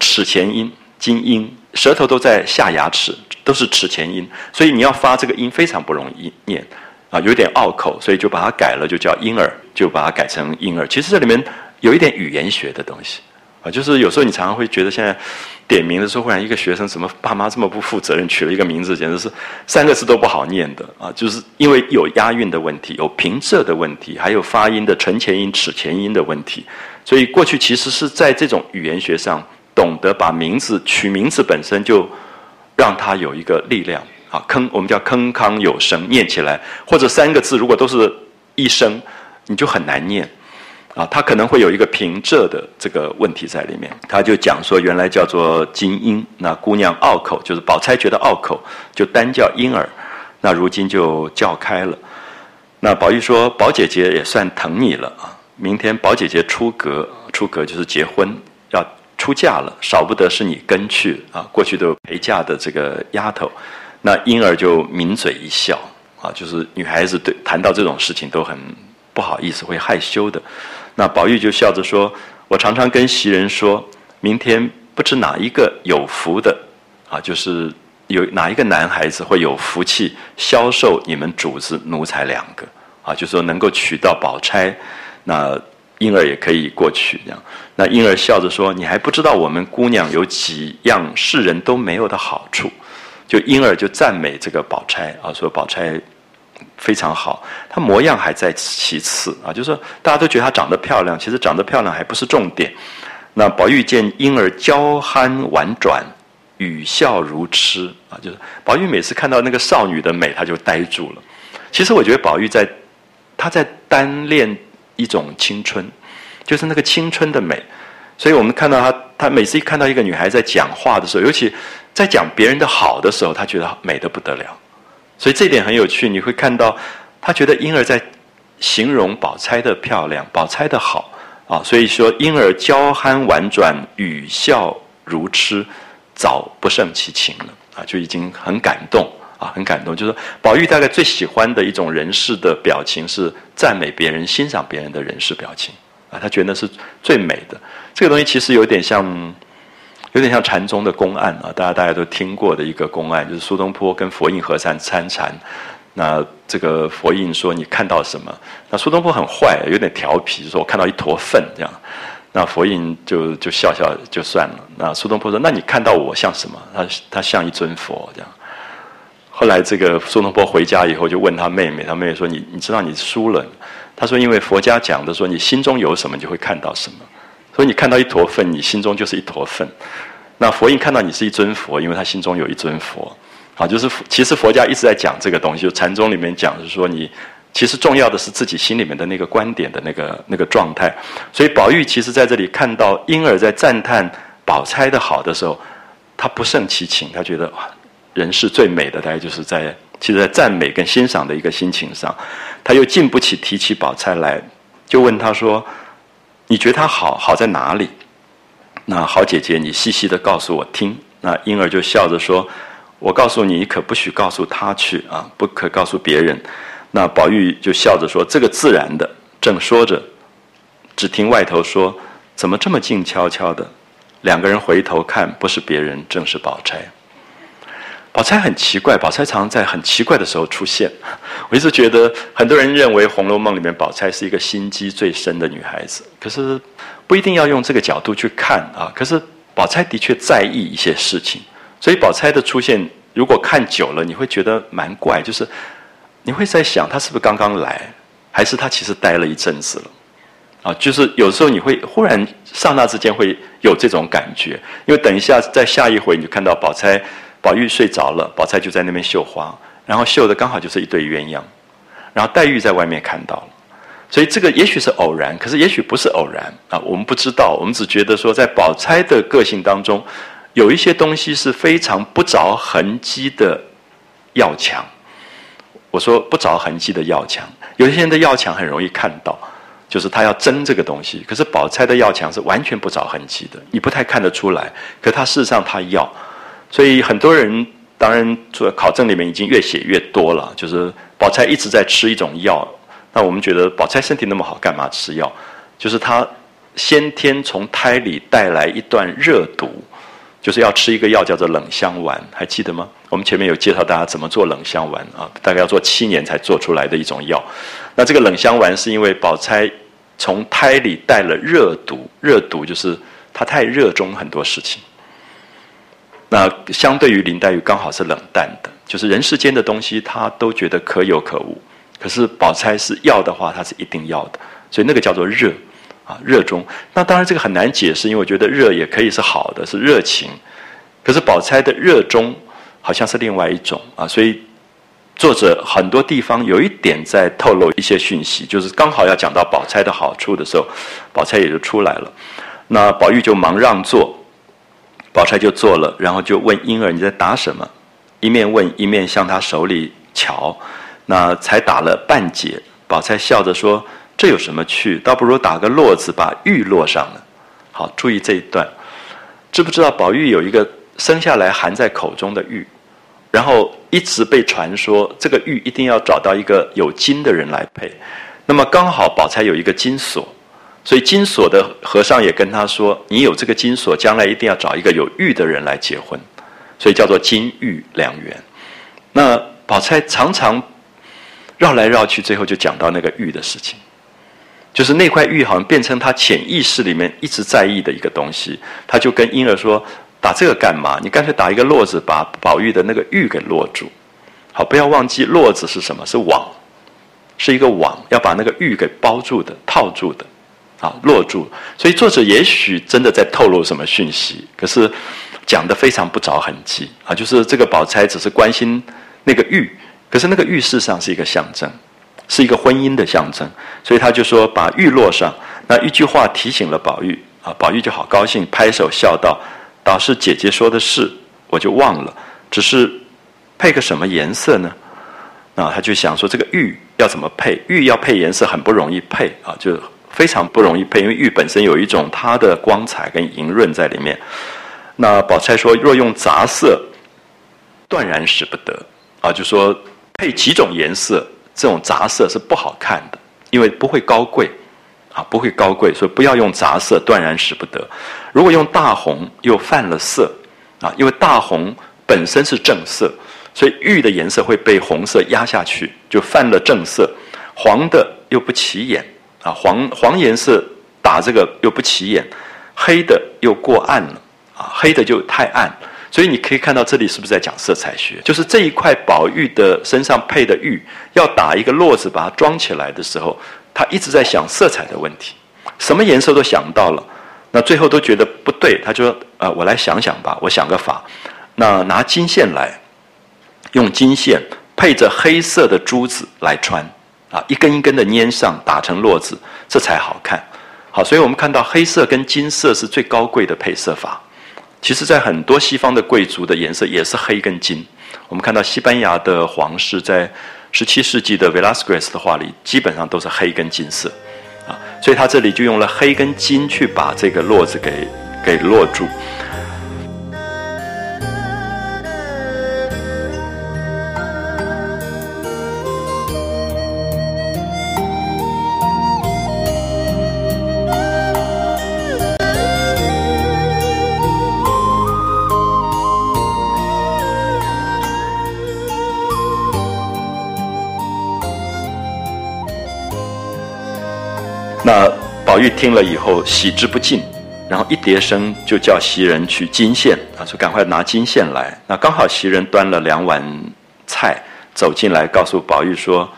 齿前音，金英。舌头都在下牙齿，都是齿前音，所以你要发这个音非常不容易念，啊，有点拗口，所以就把它改了，就叫婴儿，就把它改成婴儿。其实这里面有一点语言学的东西，啊，就是有时候你常常会觉得现在点名的时候，忽然一个学生怎么爸妈这么不负责任，取了一个名字，简直是三个字都不好念的啊，就是因为有押韵的问题，有平仄的问题，还有发音的唇前音、齿前音的问题，所以过去其实是在这种语言学上。懂得把名字取名字本身就让它有一个力量啊，铿我们叫铿锵有声，念起来或者三个字如果都是一声，你就很难念啊，它可能会有一个平仄的这个问题在里面。他就讲说，原来叫做金英，那姑娘拗口，就是宝钗觉得拗口，就单叫婴儿，那如今就叫开了。那宝玉说，宝姐姐也算疼你了啊，明天宝姐姐出阁，出阁就是结婚要。出嫁了，少不得是你跟去啊！过去都有陪嫁的这个丫头，那婴儿就抿嘴一笑啊，就是女孩子对谈到这种事情都很不好意思，会害羞的。那宝玉就笑着说：“我常常跟袭人说，明天不知哪一个有福的啊，就是有哪一个男孩子会有福气销售你们主子奴才两个啊，就说能够娶到宝钗，那。”婴儿也可以过去，这样。那婴儿笑着说：“你还不知道我们姑娘有几样世人都没有的好处。”就婴儿就赞美这个宝钗啊，说宝钗非常好，她模样还在其次啊，就是说大家都觉得她长得漂亮，其实长得漂亮还不是重点。那宝玉见婴儿娇憨婉转，语笑如痴啊，就是宝玉每次看到那个少女的美，他就呆住了。其实我觉得宝玉在他在单恋。一种青春，就是那个青春的美，所以我们看到他，他每次一看到一个女孩在讲话的时候，尤其在讲别人的好的时候，他觉得美的不得了。所以这点很有趣，你会看到他觉得婴儿在形容宝钗的漂亮，宝钗的好啊。所以说婴儿娇憨婉转，语笑如痴，早不胜其情了啊，就已经很感动。啊，很感动。就是宝玉大概最喜欢的一种人世的表情是赞美别人、欣赏别人的人世表情。啊，他觉得是最美的。这个东西其实有点像，有点像禅宗的公案啊，大家大家都听过的一个公案，就是苏东坡跟佛印和尚参禅。那这个佛印说你看到什么？那苏东坡很坏，有点调皮，说我看到一坨粪这样。那佛印就就笑笑就算了。那苏东坡说，那你看到我像什么？他他像一尊佛这样。后来这个苏东坡回家以后就问他妹妹，他妹妹说你你知道你输了？他说因为佛家讲的说你心中有什么你就会看到什么，所以你看到一坨粪，你心中就是一坨粪。那佛印看到你是一尊佛，因为他心中有一尊佛。啊，就是其实佛家一直在讲这个东西，就禅宗里面讲是说，你其实重要的是自己心里面的那个观点的那个那个状态。所以宝玉其实在这里看到婴儿在赞叹宝钗的好的时候，他不胜其情，他觉得人是最美的，大概就是在其实，在赞美跟欣赏的一个心情上，他又禁不起提起宝钗来，就问他说：“你觉得她好好在哪里？”那好姐姐，你细细的告诉我听。那婴儿就笑着说。我告诉你，可不许告诉他去啊，不可告诉别人。那宝玉就笑着说：“这个自然的。”正说着，只听外头说：“怎么这么静悄悄的？”两个人回头看，不是别人，正是宝钗。宝钗很奇怪，宝钗常在很奇怪的时候出现。我一直觉得，很多人认为《红楼梦》里面宝钗是一个心机最深的女孩子，可是不一定要用这个角度去看啊。可是宝钗的确在意一些事情。所以宝钗的出现，如果看久了，你会觉得蛮怪，就是你会在想，她是不是刚刚来，还是她其实待了一阵子了？啊，就是有时候你会忽然刹那之间会有这种感觉，因为等一下在下一回你就看到宝钗、宝玉睡着了，宝钗就在那边绣花，然后绣的刚好就是一对鸳鸯，然后黛玉在外面看到了，所以这个也许是偶然，可是也许不是偶然啊，我们不知道，我们只觉得说在宝钗的个性当中。有一些东西是非常不着痕迹的要强。我说不着痕迹的要强，有些人的要强很容易看到，就是他要争这个东西。可是宝钗的要强是完全不着痕迹的，你不太看得出来。可他事实上他要，所以很多人当然做考证里面已经越写越多了，就是宝钗一直在吃一种药。那我们觉得宝钗身体那么好，干嘛吃药？就是她先天从胎里带来一段热毒。就是要吃一个药，叫做冷香丸，还记得吗？我们前面有介绍大家怎么做冷香丸啊，大概要做七年才做出来的一种药。那这个冷香丸是因为宝钗从胎里带了热毒，热毒就是她太热衷很多事情。那相对于林黛玉，刚好是冷淡的，就是人世间的东西她都觉得可有可无，可是宝钗是要的话，她是一定要的，所以那个叫做热。啊，热衷。那当然这个很难解释，因为我觉得热也可以是好的，是热情。可是宝钗的热衷好像是另外一种啊，所以作者很多地方有一点在透露一些讯息，就是刚好要讲到宝钗的好处的时候，宝钗也就出来了。那宝玉就忙让座，宝钗就坐了，然后就问婴儿你在打什么？一面问一面向他手里瞧，那才打了半截。宝钗笑着说。这有什么趣？倒不如打个络子，把玉络上了。好，注意这一段。知不知道宝玉有一个生下来含在口中的玉，然后一直被传说这个玉一定要找到一个有金的人来配。那么刚好宝钗有一个金锁，所以金锁的和尚也跟他说：“你有这个金锁，将来一定要找一个有玉的人来结婚。”所以叫做金玉良缘。那宝钗常常绕来绕去，最后就讲到那个玉的事情。就是那块玉好像变成他潜意识里面一直在意的一个东西，他就跟婴儿说：“打这个干嘛？你干脆打一个络子，把宝玉的那个玉给络住。好，不要忘记络子是什么？是网，是一个网，要把那个玉给包住的、套住的，啊，落住。所以作者也许真的在透露什么讯息，可是讲的非常不着痕迹啊。就是这个宝钗只是关心那个玉，可是那个玉事实上是一个象征。”是一个婚姻的象征，所以他就说把玉落上，那一句话提醒了宝玉啊，宝玉就好高兴，拍手笑道：“倒是姐姐说的是，我就忘了，只是配个什么颜色呢？”那他就想说这个玉要怎么配？玉要配颜色很不容易配啊，就非常不容易配，因为玉本身有一种它的光彩跟莹润在里面。那宝钗说：“若用杂色，断然使不得啊，就说配几种颜色。”这种杂色是不好看的，因为不会高贵，啊，不会高贵，所以不要用杂色，断然使不得。如果用大红，又犯了色啊，因为大红本身是正色，所以玉的颜色会被红色压下去，就犯了正色。黄的又不起眼啊，黄黄颜色打这个又不起眼，黑的又过暗了啊，黑的就太暗。所以你可以看到这里是不是在讲色彩学？就是这一块宝玉的身上配的玉，要打一个络子把它装起来的时候，他一直在想色彩的问题，什么颜色都想到了，那最后都觉得不对，他就说：“啊，我来想想吧，我想个法，那拿金线来，用金线配着黑色的珠子来穿，啊，一根一根的粘上，打成络子，这才好看。好，所以我们看到黑色跟金色是最高贵的配色法。”其实，在很多西方的贵族的颜色也是黑跟金。我们看到西班牙的皇室在十七世纪的 Velasquez 的画里，基本上都是黑跟金色，啊，所以他这里就用了黑跟金去把这个络子给给落住。听了以后喜之不尽，然后一叠声就叫袭人去金线啊，说赶快拿金线来。那刚好袭人端了两碗菜走进来，告诉宝玉说：“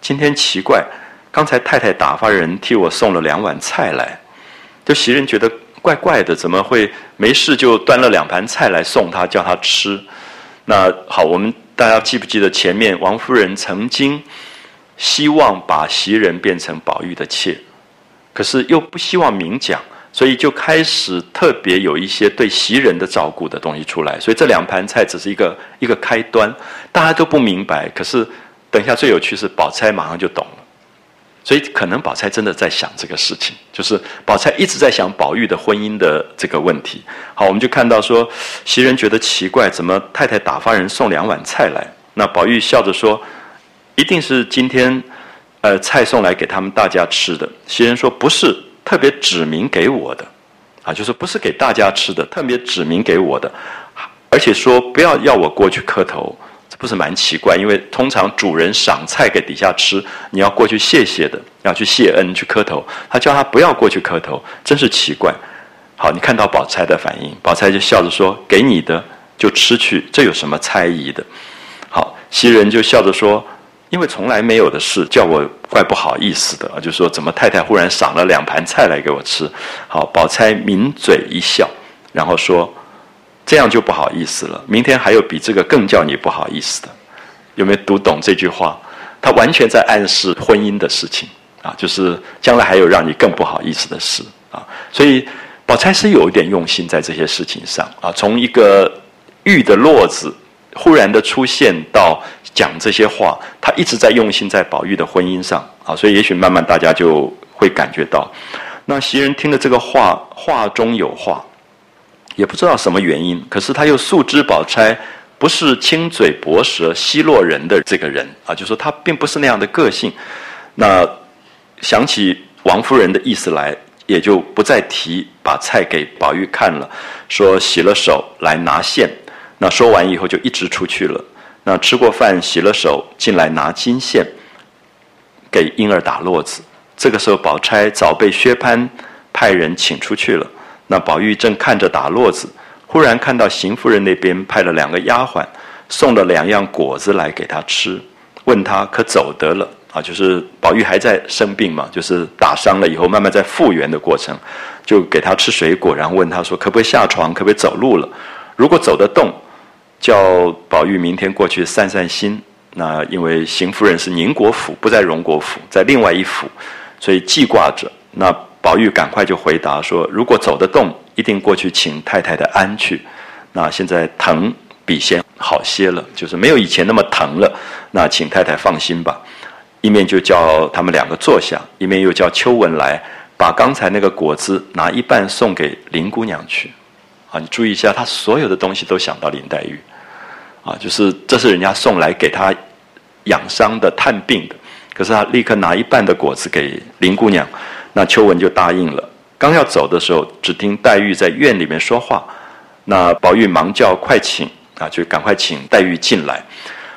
今天奇怪，刚才太太打发人替我送了两碗菜来。”就袭人觉得怪怪的，怎么会没事就端了两盘菜来送他，叫他吃？那好，我们大家记不记得前面王夫人曾经希望把袭人变成宝玉的妾？可是又不希望明讲，所以就开始特别有一些对袭人的照顾的东西出来。所以这两盘菜只是一个一个开端，大家都不明白。可是等一下最有趣是宝钗马上就懂了，所以可能宝钗真的在想这个事情，就是宝钗一直在想宝玉的婚姻的这个问题。好，我们就看到说袭人觉得奇怪，怎么太太打发人送两碗菜来？那宝玉笑着说，一定是今天。呃，菜送来给他们大家吃的。袭人说不是特别指明给我的，啊，就是不是给大家吃的，特别指明给我的，而且说不要要我过去磕头，这不是蛮奇怪？因为通常主人赏菜给底下吃，你要过去谢谢的，要去谢恩去磕头。他叫他不要过去磕头，真是奇怪。好，你看到宝钗的反应，宝钗就笑着说：“给你的就吃去，这有什么猜疑的？”好，袭人就笑着说。因为从来没有的事，叫我怪不好意思的啊！就说怎么太太忽然赏了两盘菜来给我吃？好，宝钗抿嘴一笑，然后说：“这样就不好意思了。明天还有比这个更叫你不好意思的。”有没有读懂这句话？他完全在暗示婚姻的事情啊，就是将来还有让你更不好意思的事啊。所以宝钗是有一点用心在这些事情上啊。从一个玉的落子忽然的出现到。讲这些话，他一直在用心在宝玉的婚姻上啊，所以也许慢慢大家就会感觉到，那袭人听了这个话，话中有话，也不知道什么原因，可是他又素知宝钗不是轻嘴薄舌奚落人的这个人啊，就说他并不是那样的个性。那想起王夫人的意思来，也就不再提，把菜给宝玉看了，说洗了手来拿线。那说完以后就一直出去了。那吃过饭，洗了手，进来拿金线，给婴儿打络子。这个时候，宝钗早被薛蟠派人请出去了。那宝玉正看着打络子，忽然看到邢夫人那边派了两个丫鬟，送了两样果子来给他吃，问他可走得了啊？就是宝玉还在生病嘛，就是打伤了以后，慢慢在复原的过程，就给他吃水果，然后问他说可不可以下床，可不可以走路了？如果走得动。叫宝玉明天过去散散心。那因为邢夫人是宁国府，不在荣国府，在另外一府，所以记挂着。那宝玉赶快就回答说：“如果走得动，一定过去请太太的安去。那现在疼比先好些了，就是没有以前那么疼了。那请太太放心吧。”一面就叫他们两个坐下，一面又叫秋文来把刚才那个果子拿一半送给林姑娘去。啊，你注意一下，他所有的东西都想到林黛玉，啊，就是这是人家送来给他养伤的、探病的，可是他立刻拿一半的果子给林姑娘，那秋文就答应了。刚要走的时候，只听黛玉在院里面说话，那宝玉忙叫快请啊，就赶快请黛玉进来。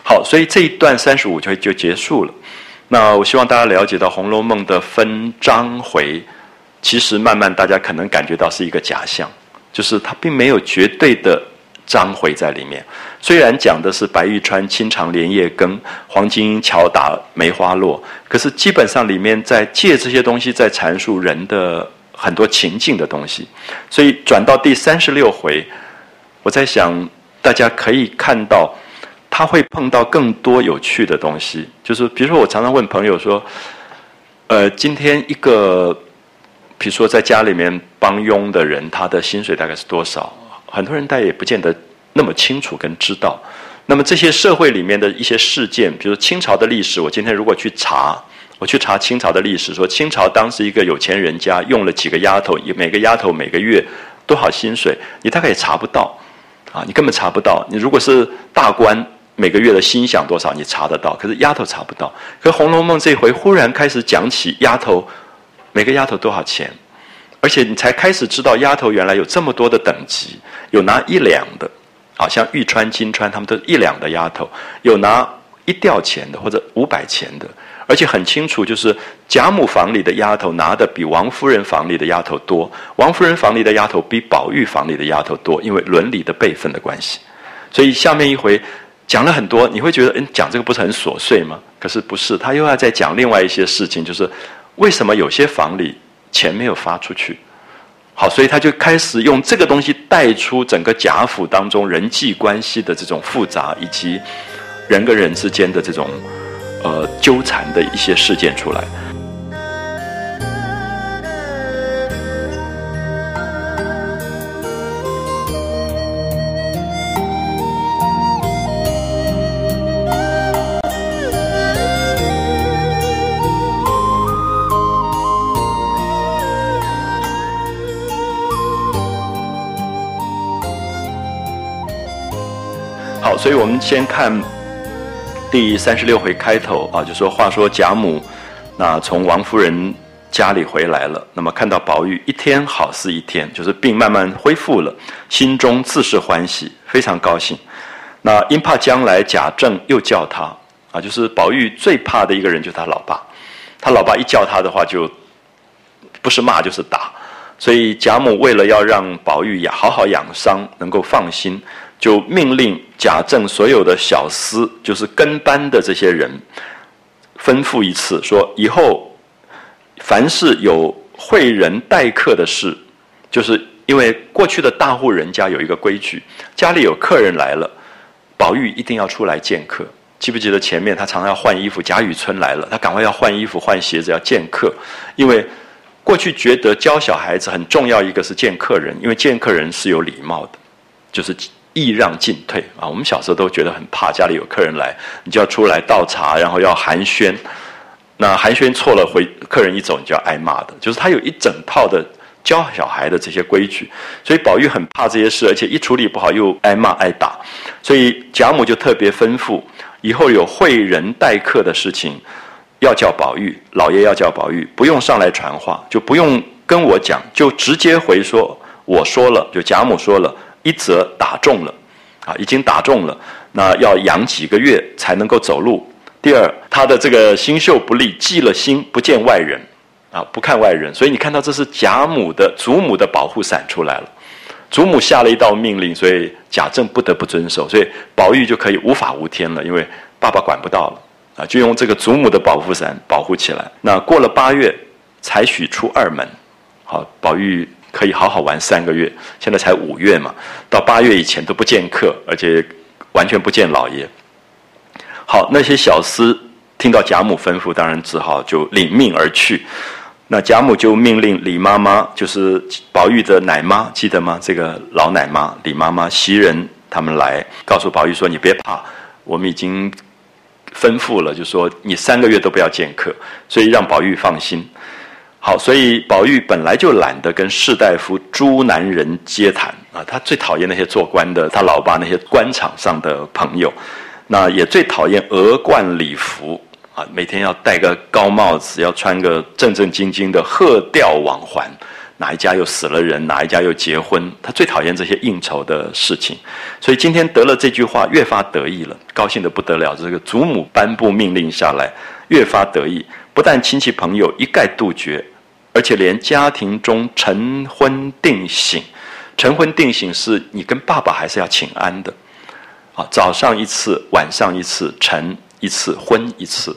好，所以这一段三十五就就结束了。那我希望大家了解到《红楼梦》的分章回，其实慢慢大家可能感觉到是一个假象，就是它并没有绝对的章回在里面。虽然讲的是白玉川清长莲叶根，黄金英巧打梅花落，可是基本上里面在借这些东西在阐述人的很多情境的东西。所以转到第三十六回，我在想大家可以看到。他会碰到更多有趣的东西，就是比如说，我常常问朋友说：“呃，今天一个，比如说在家里面帮佣的人，他的薪水大概是多少？”很多人大家也不见得那么清楚跟知道。那么这些社会里面的一些事件，比如清朝的历史，我今天如果去查，我去查清朝的历史，说清朝当时一个有钱人家用了几个丫头，每个丫头每个月多少薪水，你大概也查不到啊，你根本查不到。你如果是大官。每个月的薪饷多少？你查得到，可是丫头查不到。可《红楼梦》这回忽然开始讲起丫头，每个丫头多少钱，而且你才开始知道丫头原来有这么多的等级，有拿一两的，好，像玉川、金川他们都一两的丫头，有拿一吊钱的或者五百钱的，而且很清楚，就是贾母房里的丫头拿的比王夫人房里的丫头多，王夫人房里的丫头比宝玉房里的丫头多，因为伦理的辈分的关系。所以下面一回。讲了很多，你会觉得，嗯，讲这个不是很琐碎吗？可是不是，他又要再讲另外一些事情，就是为什么有些房里钱没有发出去？好，所以他就开始用这个东西带出整个贾府当中人际关系的这种复杂，以及人跟人之间的这种呃纠缠的一些事件出来。所以我们先看第三十六回开头啊，就说话说贾母那从王夫人家里回来了，那么看到宝玉一天好似一天，就是病慢慢恢复了，心中自是欢喜，非常高兴。那因怕将来贾政又叫他啊，就是宝玉最怕的一个人就是他老爸，他老爸一叫他的话就不是骂就是打，所以贾母为了要让宝玉养好好养伤，能够放心。就命令贾政所有的小厮，就是跟班的这些人，吩咐一次，说以后凡是有会人待客的事，就是因为过去的大户人家有一个规矩，家里有客人来了，宝玉一定要出来见客。记不记得前面他常常要换衣服？贾雨村来了，他赶快要换衣服、换鞋子，要见客。因为过去觉得教小孩子很重要，一个是见客人，因为见客人是有礼貌的，就是。易让进退啊！我们小时候都觉得很怕，家里有客人来，你就要出来倒茶，然后要寒暄。那寒暄错了，回客人一走，你就要挨骂的。就是他有一整套的教小孩的这些规矩，所以宝玉很怕这些事，而且一处理不好又挨骂挨打。所以贾母就特别吩咐，以后有会人待客的事情，要叫宝玉，老爷要叫宝玉，不用上来传话，就不用跟我讲，就直接回说我说了，就贾母说了。一则打中了，啊，已经打中了，那要养几个月才能够走路。第二，他的这个心秀不利，忌了心，不见外人，啊，不看外人。所以你看到这是贾母的祖母的保护伞出来了，祖母下了一道命令，所以贾政不得不遵守，所以宝玉就可以无法无天了，因为爸爸管不到了，啊，就用这个祖母的保护伞保护起来。那过了八月，才许出二门，好，宝玉。可以好好玩三个月，现在才五月嘛，到八月以前都不见客，而且完全不见老爷。好，那些小厮听到贾母吩咐，当然只好就领命而去。那贾母就命令李妈妈，就是宝玉的奶妈，记得吗？这个老奶妈李妈妈袭人他们来告诉宝玉说：“你别怕，我们已经吩咐了，就说你三个月都不要见客，所以让宝玉放心。”好，所以宝玉本来就懒得跟士大夫诸男人接谈啊，他最讨厌那些做官的，他老爸那些官场上的朋友，那也最讨厌额冠礼服啊，每天要戴个高帽子，要穿个正正经经的鹤吊网环。哪一家又死了人，哪一家又结婚，他最讨厌这些应酬的事情。所以今天得了这句话，越发得意了，高兴的不得了。这个祖母颁布命令下来，越发得意。不但亲戚朋友一概杜绝，而且连家庭中晨婚定省，晨婚定省是你跟爸爸还是要请安的。啊，早上一次，晚上一次，晨一次，婚一次，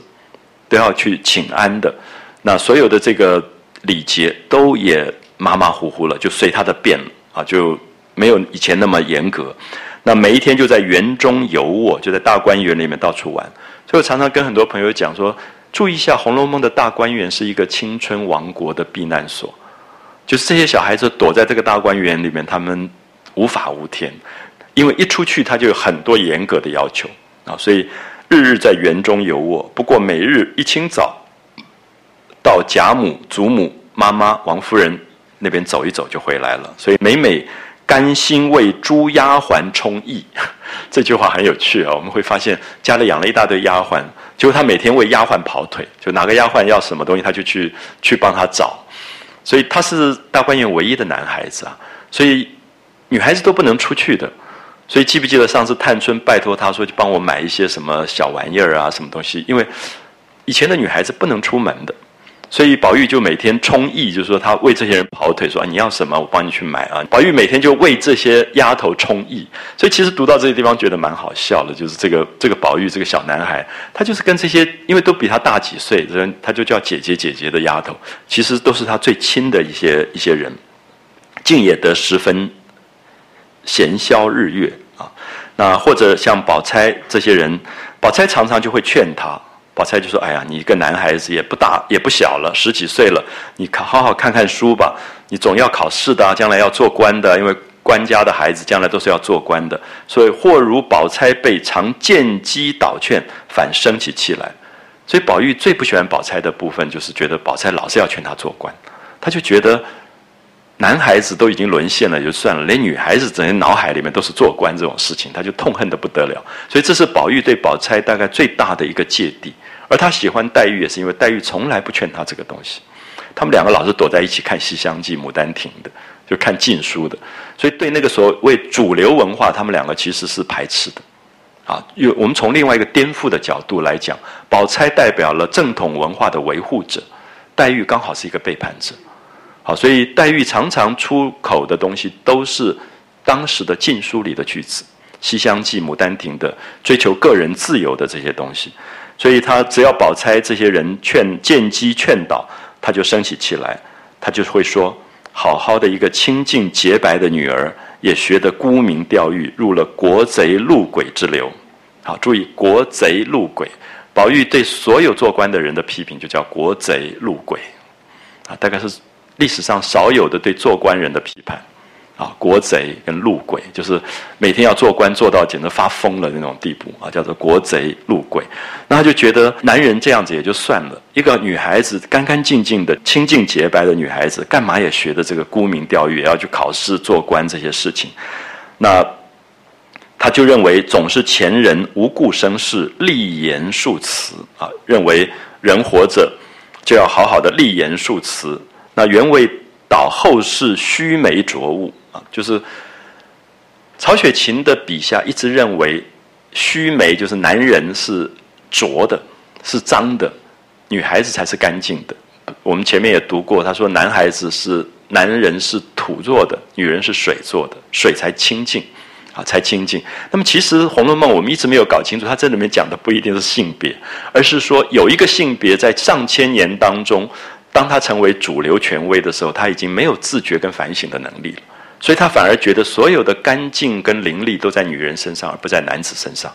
都要去请安的。那所有的这个礼节都也马马虎虎了，就随他的便啊，就没有以前那么严格。那每一天就在园中游卧，就在大观园里面到处玩。所以我常常跟很多朋友讲说，注意一下《红楼梦》的大观园是一个青春王国的避难所，就是这些小孩子躲在这个大观园里面，他们无法无天。因为一出去，他就有很多严格的要求啊，所以日日在园中游卧。不过每日一清早，到贾母、祖母、妈妈、王夫人那边走一走就回来了。所以每每甘心为猪丫鬟充役，这句话很有趣啊。我们会发现家里养了一大堆丫鬟，结果他每天为丫鬟跑腿，就哪个丫鬟要什么东西，他就去去帮他找。所以他是大观园唯一的男孩子啊，所以女孩子都不能出去的。所以记不记得上次探春拜托他说，就帮我买一些什么小玩意儿啊，什么东西？因为以前的女孩子不能出门的，所以宝玉就每天充役，就是说他为这些人跑腿，说你要什么，我帮你去买啊。宝玉每天就为这些丫头充役，所以其实读到这些地方觉得蛮好笑的，就是这个这个宝玉这个小男孩，他就是跟这些因为都比他大几岁，人他就叫姐姐姐姐的丫头，其实都是他最亲的一些一些人，竟也得十分。闲消日月啊，那或者像宝钗这些人，宝钗常常就会劝他。宝钗就说：“哎呀，你一个男孩子也不大也不小了，十几岁了，你考好好看看书吧。你总要考试的，将来要做官的，因为官家的孩子将来都是要做官的。所以或如宝钗被常见机导劝，反生起气来。所以宝玉最不喜欢宝钗的部分，就是觉得宝钗老是要劝他做官，他就觉得。”男孩子都已经沦陷了，就算了，连女孩子整天脑海里面都是做官这种事情，他就痛恨的不得了。所以这是宝玉对宝钗大概最大的一个芥蒂，而他喜欢黛玉也是因为黛玉从来不劝他这个东西。他们两个老是躲在一起看《西厢记》《牡丹亭》的，就看禁书的，所以对那个所谓主流文化，他们两个其实是排斥的。啊，有我们从另外一个颠覆的角度来讲，宝钗代表了正统文化的维护者，黛玉刚好是一个背叛者。好，所以黛玉常常出口的东西都是当时的禁书里的句子，《西厢记》《牡丹亭》的追求个人自由的这些东西，所以他只要宝钗这些人劝见机劝导，他就升起气来，他就会说：好好的一个清净洁白的女儿，也学得沽名钓誉，入了国贼路鬼之流。好，注意国贼路鬼，宝玉对所有做官的人的批评就叫国贼路鬼，啊，大概是。历史上少有的对做官人的批判，啊，国贼跟路鬼，就是每天要做官做到简直发疯了那种地步啊，叫做国贼路鬼。那他就觉得男人这样子也就算了，一个女孩子干干净净的、清净洁白的女孩子，干嘛也学的这个沽名钓誉，也要去考试做官这些事情？那他就认为总是前人无故生事，立言述词啊，认为人活着就要好好的立言述词。那原为导后世须眉浊物啊，就是曹雪芹的笔下一直认为须眉就是男人是浊的，是脏的，女孩子才是干净的。我们前面也读过，他说男孩子是男人是土做的，女人是水做的，水才清净啊，才清净。那么其实《红楼梦》我们一直没有搞清楚，它这里面讲的不一定是性别，而是说有一个性别在上千年当中。当他成为主流权威的时候，他已经没有自觉跟反省的能力了，所以他反而觉得所有的干净跟灵力都在女人身上，而不在男子身上。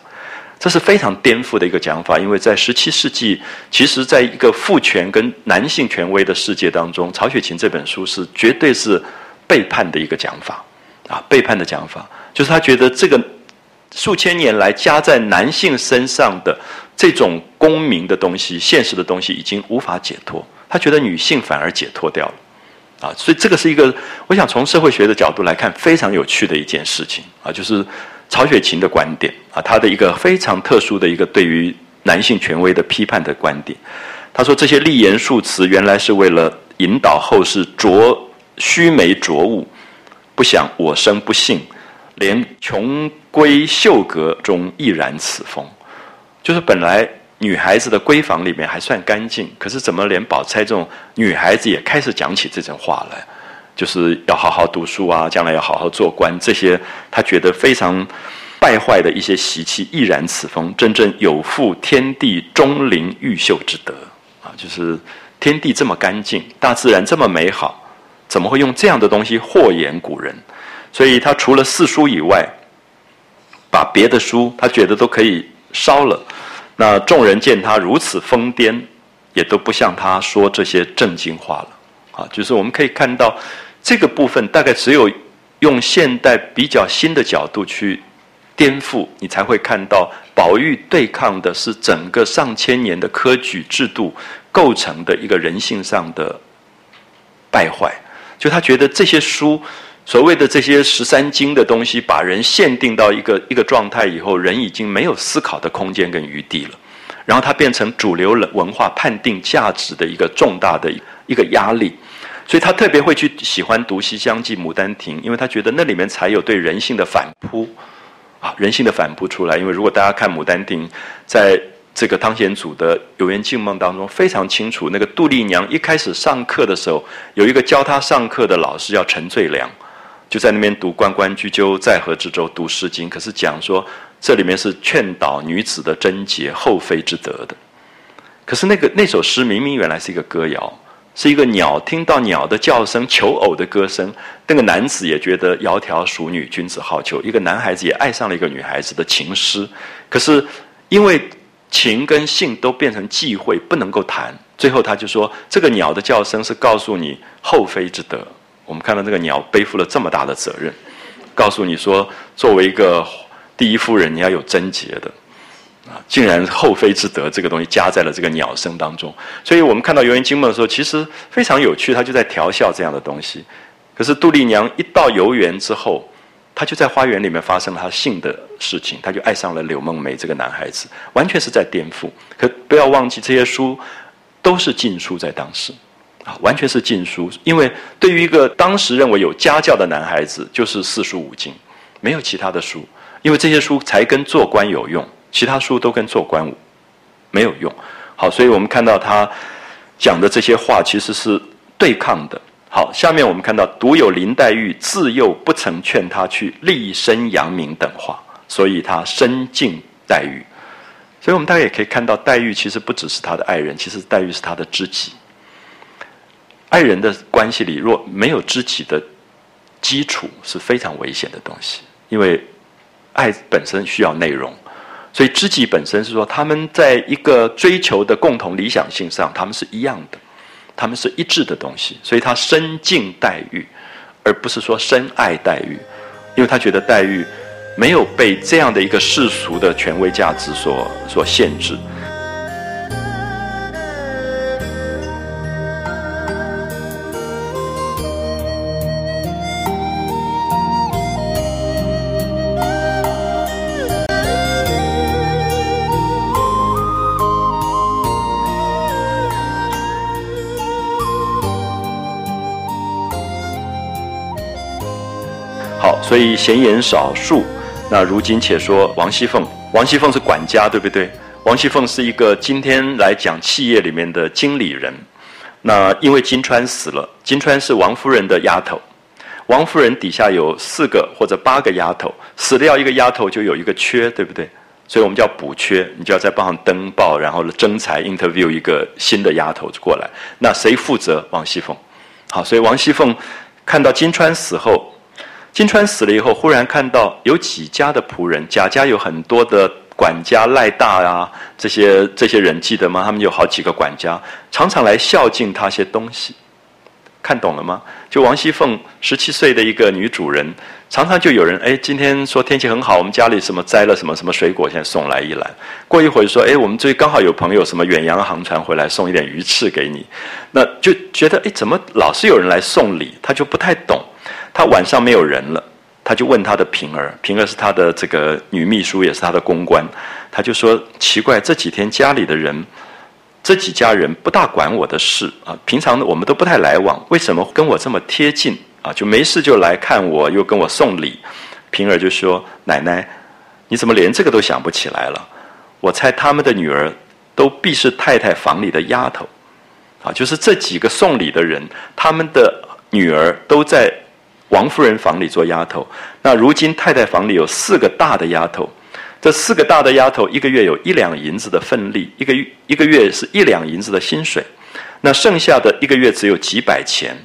这是非常颠覆的一个讲法，因为在十七世纪，其实在一个父权跟男性权威的世界当中，曹雪芹这本书是绝对是背叛的一个讲法啊，背叛的讲法，就是他觉得这个数千年来加在男性身上的这种功名的东西、现实的东西，已经无法解脱。他觉得女性反而解脱掉了，啊，所以这个是一个，我想从社会学的角度来看非常有趣的一件事情啊，就是曹雪芹的观点啊，他的一个非常特殊的一个对于男性权威的批判的观点。他说：“这些立言数词原来是为了引导后世着须眉着物，不想我生不幸，连穷闺秀阁中亦然此风。就是本来女孩子的闺房里面还算干净，可是怎么连宝钗这种女孩子也开始讲起这种话来？就是要好好读书啊，将来要好好做官，这些他觉得非常败坏的一些习气，亦然此风，真正有负天地钟灵毓秀之德啊。”就是天地这么干净，大自然这么美好，怎么会用这样的东西祸延古人？所以他除了四书以外，把别的书他觉得都可以烧了。那众人见他如此疯癫，也都不像他说这些正经话了。啊，就是我们可以看到这个部分，大概只有用现代比较新的角度去颠覆，你才会看到宝玉对抗的是整个上千年的科举制度。构成的一个人性上的败坏，就他觉得这些书，所谓的这些十三经的东西，把人限定到一个一个状态以后，人已经没有思考的空间跟余地了。然后它变成主流文化判定价值的一个重大的一个压力，所以他特别会去喜欢读《西厢记》《牡丹亭》，因为他觉得那里面才有对人性的反扑啊，人性的反扑出来。因为如果大家看《牡丹亭》，在这个汤显祖的《游园静梦》当中非常清楚，那个杜丽娘一开始上课的时候，有一个教她上课的老师叫陈最良，就在那边读“关关雎鸠，在河之洲”读《诗经》，可是讲说这里面是劝导女子的贞洁、后妃之德的。可是那个那首诗明明原来是一个歌谣，是一个鸟听到鸟的叫声、求偶的歌声，那个男子也觉得窈窕淑女，君子好逑，一个男孩子也爱上了一个女孩子的情诗，可是因为。情跟性都变成忌讳，不能够谈。最后他就说：“这个鸟的叫声是告诉你后妃之德。”我们看到这个鸟背负了这么大的责任，告诉你说，作为一个第一夫人，你要有贞洁的啊！竟然后妃之德这个东西加在了这个鸟声当中。所以我们看到《游园惊梦》的时候，其实非常有趣，他就在调笑这样的东西。可是杜丽娘一到游园之后，她就在花园里面发生了她性的事情，她就爱上了柳梦梅这个男孩子，完全是在颠覆。可不要忘记，这些书都是禁书，在当时啊，完全是禁书。因为对于一个当时认为有家教的男孩子，就是四书五经，没有其他的书，因为这些书才跟做官有用，其他书都跟做官无没有用。好，所以我们看到他讲的这些话，其实是对抗的。好，下面我们看到，独有林黛玉自幼不曾劝他去立身扬名等话，所以他深敬黛玉。所以我们大家也可以看到，黛玉其实不只是他的爱人，其实黛玉是他的知己。爱人的关系里，若没有知己的基础，是非常危险的东西。因为爱本身需要内容，所以知己本身是说，他们在一个追求的共同理想性上，他们是一样的。他们是一致的东西，所以他深敬黛玉，而不是说深爱黛玉，因为他觉得黛玉没有被这样的一个世俗的权威价值所所限制。所以闲言少述。那如今且说王熙凤，王熙凤是管家，对不对？王熙凤是一个今天来讲企业里面的经理人。那因为金钏死了，金钏是王夫人的丫头，王夫人底下有四个或者八个丫头，死掉一个丫头就有一个缺，对不对？所以我们叫补缺，你就要在报上登报，然后征才 interview 一个新的丫头过来。那谁负责？王熙凤。好，所以王熙凤看到金钏死后。金钏死了以后，忽然看到有几家的仆人，贾家有很多的管家赖大啊，这些这些人记得吗？他们有好几个管家，常常来孝敬他些东西。看懂了吗？就王熙凤十七岁的一个女主人，常常就有人哎，今天说天气很好，我们家里什么摘了什么什么水果，现在送来一篮。过一会儿说哎，我们这刚好有朋友什么远洋航船回来，送一点鱼翅给你。那就觉得哎，怎么老是有人来送礼？他就不太懂。他晚上没有人了，他就问他的平儿，平儿是他的这个女秘书，也是他的公关，他就说奇怪，这几天家里的人，这几家人不大管我的事啊，平常我们都不太来往，为什么跟我这么贴近啊？就没事就来看我，又跟我送礼。平儿就说：“奶奶，你怎么连这个都想不起来了？我猜他们的女儿都必是太太房里的丫头，啊，就是这几个送礼的人，他们的女儿都在。”王夫人房里做丫头，那如今太太房里有四个大的丫头，这四个大的丫头一个月有一两银子的份例，一个月一个月是一两银子的薪水，那剩下的一个月只有几百钱，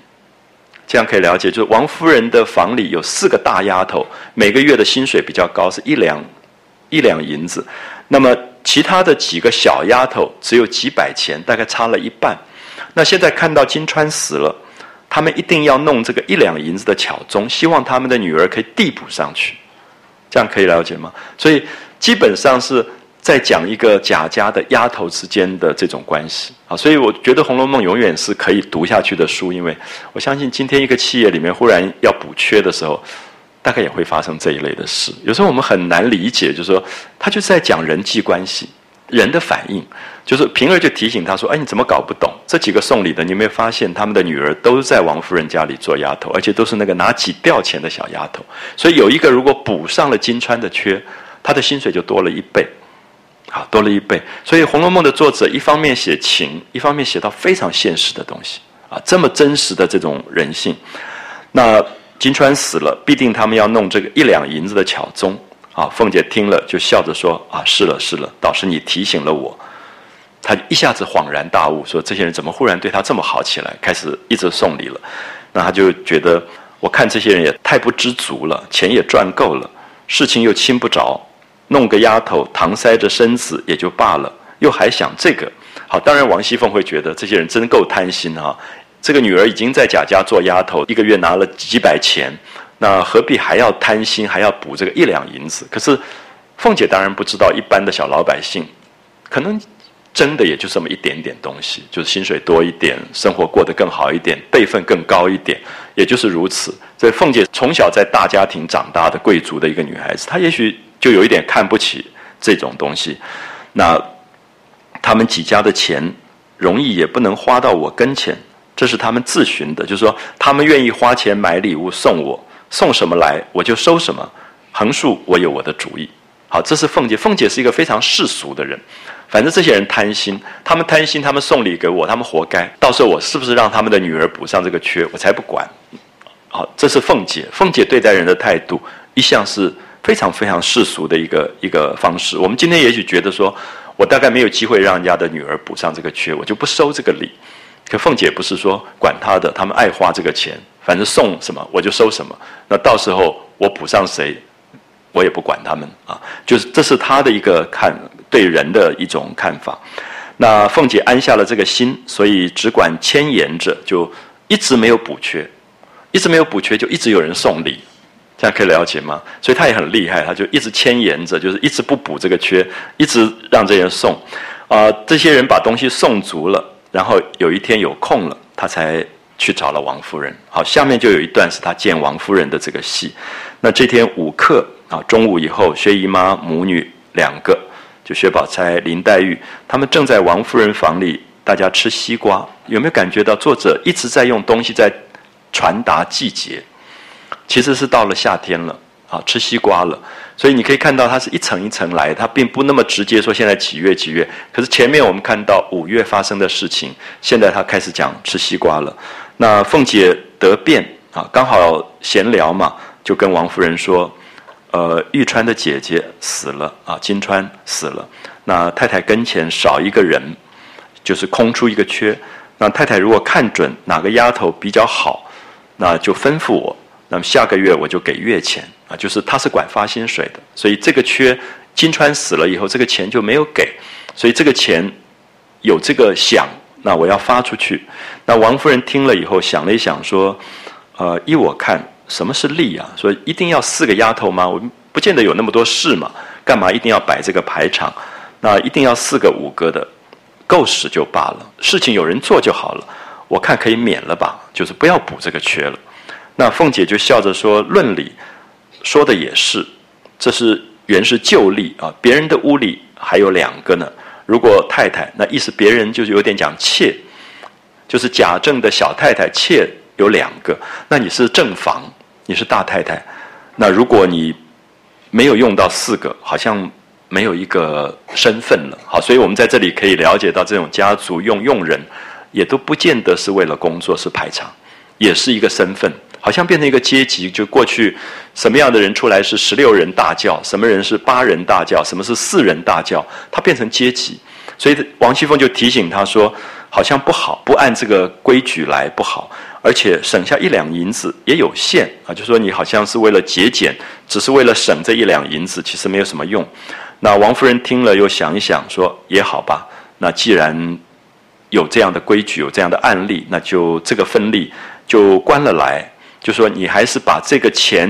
这样可以了解，就是王夫人的房里有四个大丫头，每个月的薪水比较高，是一两一两银子，那么其他的几个小丫头只有几百钱，大概差了一半。那现在看到金钏死了。他们一定要弄这个一两银子的巧钟，希望他们的女儿可以递补上去，这样可以了解吗？所以基本上是在讲一个贾家的丫头之间的这种关系啊。所以我觉得《红楼梦》永远是可以读下去的书，因为我相信今天一个企业里面忽然要补缺的时候，大概也会发生这一类的事。有时候我们很难理解，就是说他就是在讲人际关系。人的反应，就是平儿就提醒他说：“哎，你怎么搞不懂？这几个送礼的，你有没有发现他们的女儿都在王夫人家里做丫头，而且都是那个拿几吊钱的小丫头。所以有一个如果补上了金钏的缺，他的薪水就多了一倍，好，多了一倍。所以《红楼梦》的作者一方面写情，一方面写到非常现实的东西啊，这么真实的这种人性。那金钏死了，必定他们要弄这个一两银子的巧钟。”啊，凤姐听了就笑着说：“啊，是了是了，导师你提醒了我。”她一下子恍然大悟，说：“这些人怎么忽然对她这么好起来？开始一直送礼了。”那她就觉得，我看这些人也太不知足了，钱也赚够了，事情又亲不着，弄个丫头搪塞着身子也就罢了，又还想这个。好，当然王熙凤会觉得这些人真够贪心啊！这个女儿已经在贾家做丫头，一个月拿了几百钱。那何必还要贪心，还要补这个一两银子？可是凤姐当然不知道，一般的小老百姓可能真的也就这么一点点东西，就是薪水多一点，生活过得更好一点，辈分更高一点，也就是如此。所以凤姐从小在大家庭长大的贵族的一个女孩子，她也许就有一点看不起这种东西。那他们几家的钱容易也不能花到我跟前，这是他们自寻的，就是说他们愿意花钱买礼物送我。送什么来我就收什么，横竖我有我的主意。好，这是凤姐。凤姐是一个非常世俗的人，反正这些人贪心，他们贪心，他们送礼给我，他们活该。到时候我是不是让他们的女儿补上这个缺，我才不管。好，这是凤姐。凤姐对待人的态度一向是非常非常世俗的一个一个方式。我们今天也许觉得说，我大概没有机会让人家的女儿补上这个缺，我就不收这个礼。可凤姐不是说管他的，他们爱花这个钱。反正送什么我就收什么，那到时候我补上谁，我也不管他们啊。就是这是他的一个看对人的一种看法。那凤姐安下了这个心，所以只管牵延着，就一直没有补缺，一直没有补缺，就一直有人送礼，这样可以了解吗？所以他也很厉害，他就一直牵延着，就是一直不补这个缺，一直让这些人送。啊，这些人把东西送足了，然后有一天有空了，他才。去找了王夫人。好，下面就有一段是他见王夫人的这个戏。那这天午课啊，中午以后，薛姨妈母女两个，就薛宝钗、林黛玉，他们正在王夫人房里，大家吃西瓜。有没有感觉到作者一直在用东西在传达季节？其实是到了夏天了，啊，吃西瓜了。所以你可以看到，它是一层一层来，它并不那么直接说现在几月几月。可是前面我们看到五月发生的事情，现在他开始讲吃西瓜了。那凤姐得便啊，刚好闲聊嘛，就跟王夫人说：“呃，玉川的姐姐死了啊，金钏死了。那太太跟前少一个人，就是空出一个缺。那太太如果看准哪个丫头比较好，那就吩咐我。那么下个月我就给月钱啊，就是他是管发薪水的，所以这个缺金钏死了以后，这个钱就没有给，所以这个钱有这个想。”那我要发出去，那王夫人听了以后想了一想，说：“呃，依我看，什么是利啊？说一定要四个丫头吗？我们不见得有那么多事嘛，干嘛一定要摆这个排场？那一定要四个五个的，够使就罢了，事情有人做就好了。我看可以免了吧，就是不要补这个缺了。”那凤姐就笑着说：“论理，说的也是，这是原是旧例啊，别人的屋里还有两个呢。如果太太，那意思别人就是有点讲妾，就是贾政的小太太妾有两个，那你是正房，你是大太太。那如果你没有用到四个，好像没有一个身份了。好，所以我们在这里可以了解到，这种家族用佣人，也都不见得是为了工作，是排场，也是一个身份。好像变成一个阶级，就过去什么样的人出来是十六人大轿，什么人是八人大轿，什么是四人大轿，他变成阶级。所以王熙凤就提醒他说，好像不好，不按这个规矩来不好，而且省下一两银子也有限啊，就说你好像是为了节俭，只是为了省这一两银子，其实没有什么用。那王夫人听了又想一想，说也好吧，那既然有这样的规矩，有这样的案例，那就这个分例就关了来。就说你还是把这个钱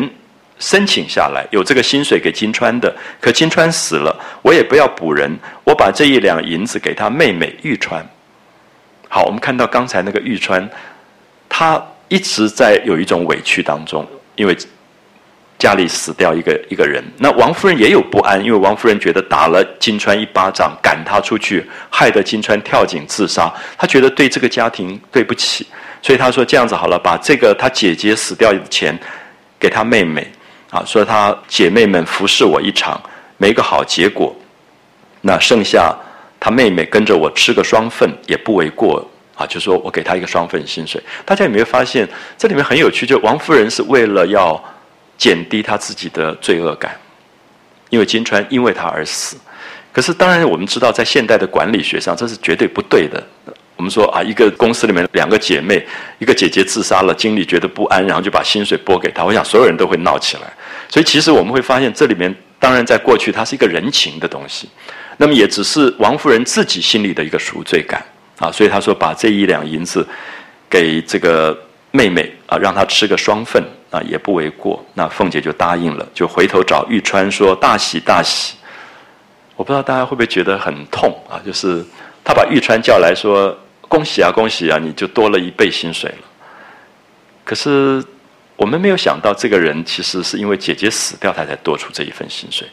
申请下来，有这个薪水给金钏的。可金钏死了，我也不要补人，我把这一两银子给他妹妹玉川。好，我们看到刚才那个玉川，她一直在有一种委屈当中，因为家里死掉一个一个人。那王夫人也有不安，因为王夫人觉得打了金钏一巴掌，赶她出去，害得金钏跳井自杀，她觉得对这个家庭对不起。所以他说这样子好了，把这个他姐姐死掉的钱给他妹妹，啊，说他姐妹们服侍我一场，没个好结果，那剩下他妹妹跟着我吃个双份也不为过啊，就说我给他一个双份薪水。大家有没有发现这里面很有趣？就王夫人是为了要减低他自己的罪恶感，因为金钏因为他而死。可是当然我们知道，在现代的管理学上，这是绝对不对的。我们说啊，一个公司里面两个姐妹，一个姐姐自杀了，经理觉得不安，然后就把薪水拨给她。我想所有人都会闹起来。所以其实我们会发现，这里面当然在过去它是一个人情的东西，那么也只是王夫人自己心里的一个赎罪感啊。所以她说把这一两银子给这个妹妹啊，让她吃个双份啊，也不为过。那凤姐就答应了，就回头找玉川说大喜大喜。我不知道大家会不会觉得很痛啊？就是她把玉川叫来说。恭喜啊，恭喜啊！你就多了一倍薪水了。可是我们没有想到，这个人其实是因为姐姐死掉，他才多出这一份薪水。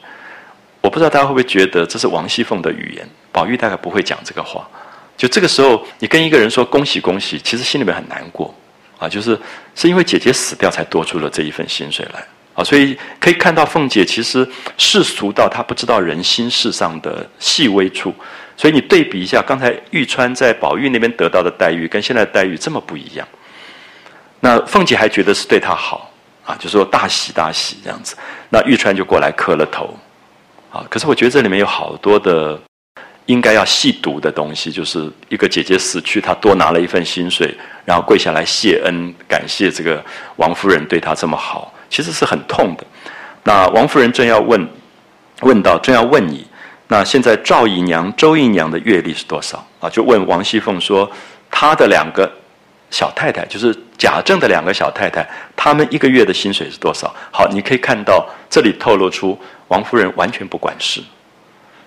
我不知道大家会不会觉得这是王熙凤的语言，宝玉大概不会讲这个话。就这个时候，你跟一个人说恭喜恭喜，其实心里面很难过啊。就是是因为姐姐死掉，才多出了这一份薪水来啊。所以可以看到，凤姐其实世俗到她不知道人心事上的细微处。所以你对比一下，刚才玉川在宝玉那边得到的待遇，跟现在的待遇这么不一样。那凤姐还觉得是对他好啊，就说大喜大喜这样子。那玉川就过来磕了头啊。可是我觉得这里面有好多的应该要细读的东西，就是一个姐姐死去，她多拿了一份薪水，然后跪下来谢恩，感谢这个王夫人对她这么好，其实是很痛的。那王夫人正要问，问到正要问你。那现在赵姨娘、周姨娘的月例是多少啊？就问王熙凤说，她的两个小太太，就是贾政的两个小太太，她们一个月的薪水是多少？好，你可以看到这里透露出王夫人完全不管事。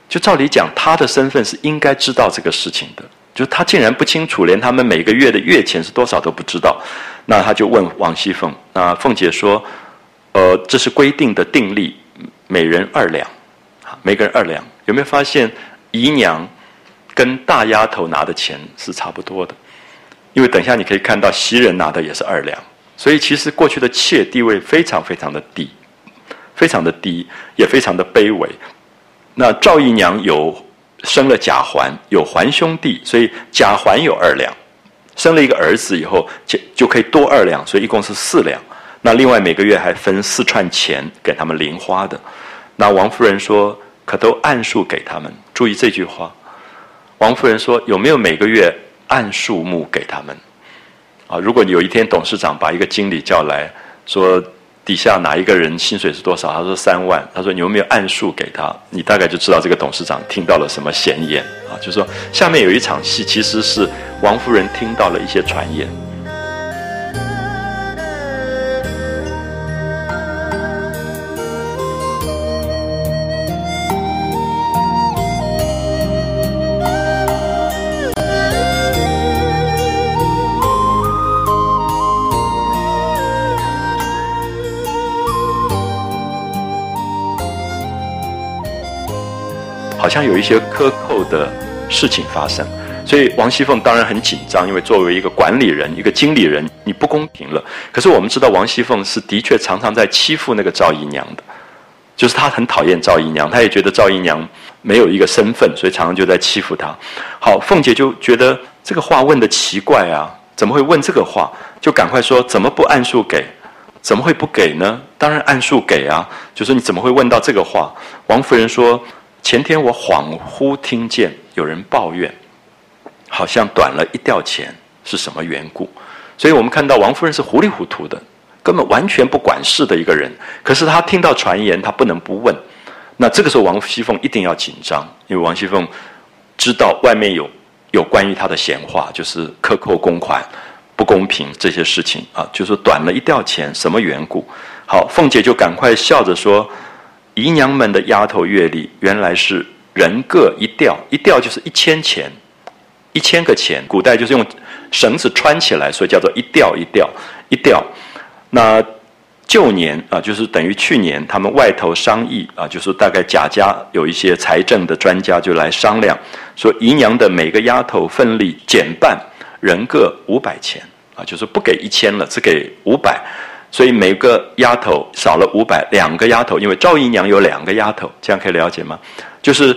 就照理讲，她的身份是应该知道这个事情的，就她竟然不清楚，连他们每个月的月钱是多少都不知道。那她就问王熙凤，那凤姐说，呃，这是规定的定例，每人二两，啊每个人二两。有没有发现，姨娘跟大丫头拿的钱是差不多的？因为等一下你可以看到袭人拿的也是二两，所以其实过去的妾地位非常非常的低，非常的低，也非常的卑微。那赵姨娘有生了贾环，有环兄弟，所以贾环有二两，生了一个儿子以后就就可以多二两，所以一共是四两。那另外每个月还分四串钱给他们零花的。那王夫人说。可都按数给他们。注意这句话，王夫人说：“有没有每个月按数目给他们？”啊，如果有一天董事长把一个经理叫来说，底下哪一个人薪水是多少？他说三万。他说你有没有按数给他？你大概就知道这个董事长听到了什么闲言啊？就是说下面有一场戏，其实是王夫人听到了一些传言。好像有一些克扣的事情发生。所以王熙凤当然很紧张，因为作为一个管理人、一个经理人，你不公平了。可是我们知道，王熙凤是的确常常在欺负那个赵姨娘的，就是她很讨厌赵姨娘，她也觉得赵姨娘没有一个身份，所以常常就在欺负她。好，凤姐就觉得这个话问的奇怪啊，怎么会问这个话？就赶快说，怎么不按数给？怎么会不给呢？当然按数给啊！就说你怎么会问到这个话？王夫人说，前天我恍惚听见有人抱怨。好像短了一吊钱是什么缘故？所以我们看到王夫人是糊里糊涂的，根本完全不管事的一个人。可是她听到传言，她不能不问。那这个时候，王熙凤一定要紧张，因为王熙凤知道外面有有关于她的闲话，就是克扣公款不公平这些事情啊，就是短了一吊钱，什么缘故？好，凤姐就赶快笑着说：“姨娘们的丫头月例原来是人各一吊，一吊就是一千钱。”一千个钱，古代就是用绳子穿起来，所以叫做一吊一吊一吊。那旧年啊，就是等于去年，他们外头商议啊，就是大概贾家有一些财政的专家就来商量，说姨娘的每个丫头份例减半，人各五百钱啊，就是不给一千了，只给五百，所以每个丫头少了五百，两个丫头，因为赵姨娘有两个丫头，这样可以了解吗？就是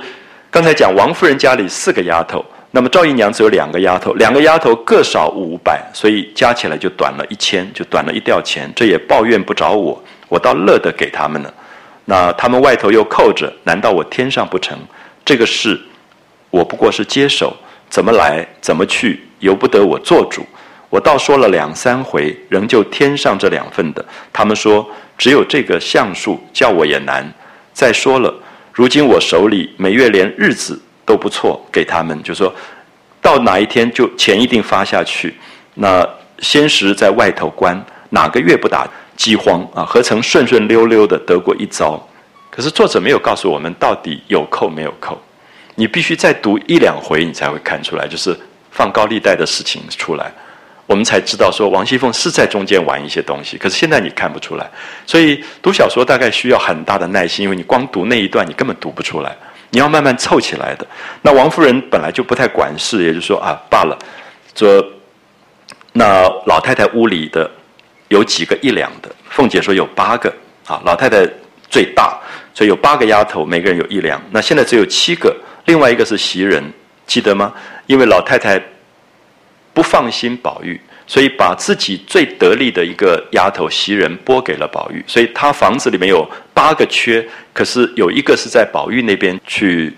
刚才讲王夫人家里四个丫头。那么赵姨娘只有两个丫头，两个丫头各少五百，所以加起来就短了一千，就短了一吊钱。这也抱怨不着我，我倒乐得给他们了。那他们外头又扣着，难道我添上不成？这个事，我不过是接手，怎么来怎么去，由不得我做主。我倒说了两三回，仍旧添上这两份的。他们说只有这个橡树，叫我也难。再说了，如今我手里每月连日子。都不错，给他们就说，到哪一天就钱一定发下去。那先时在外头关，哪个月不打饥荒啊？何曾顺顺溜溜的得过一遭？可是作者没有告诉我们到底有扣没有扣。你必须再读一两回，你才会看出来，就是放高利贷的事情出来，我们才知道说王熙凤是在中间玩一些东西。可是现在你看不出来，所以读小说大概需要很大的耐心，因为你光读那一段，你根本读不出来。你要慢慢凑起来的。那王夫人本来就不太管事，也就是说啊，罢了。说那老太太屋里的有几个一两的，凤姐说有八个啊，老太太最大，所以有八个丫头，每个人有一两。那现在只有七个，另外一个是袭人，记得吗？因为老太太不放心宝玉。所以把自己最得力的一个丫头袭人拨给了宝玉，所以他房子里面有八个缺，可是有一个是在宝玉那边去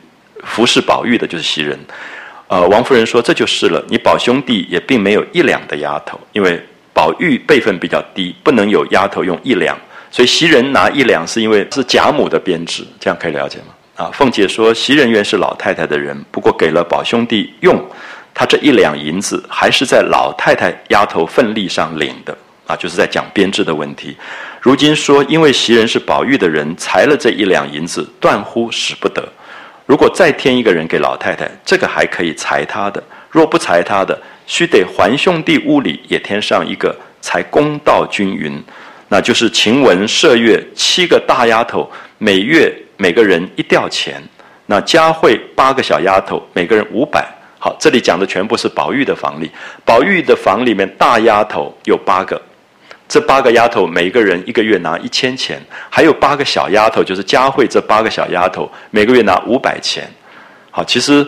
服侍宝玉的，就是袭人。呃，王夫人说这就是了，你宝兄弟也并没有一两的丫头，因为宝玉辈分比较低，不能有丫头用一两，所以袭人拿一两是因为是贾母的编制，这样可以了解吗？啊，凤姐说袭人原是老太太的人，不过给了宝兄弟用。他这一两银子还是在老太太丫头份例上领的啊，就是在讲编制的问题。如今说因为袭人是宝玉的人，裁了这一两银子，断乎使不得。如果再添一个人给老太太，这个还可以裁他的；若不裁他的，须得还兄弟屋里也添上一个，才公道均匀。那就是晴雯、麝月七个大丫头，每月每个人一吊钱。那佳慧八个小丫头，每个人五百。好，这里讲的全部是宝玉的房里。宝玉的房里面大丫头有八个，这八个丫头每个人一个月拿一千钱，还有八个小丫头，就是佳慧这八个小丫头每个月拿五百钱。好，其实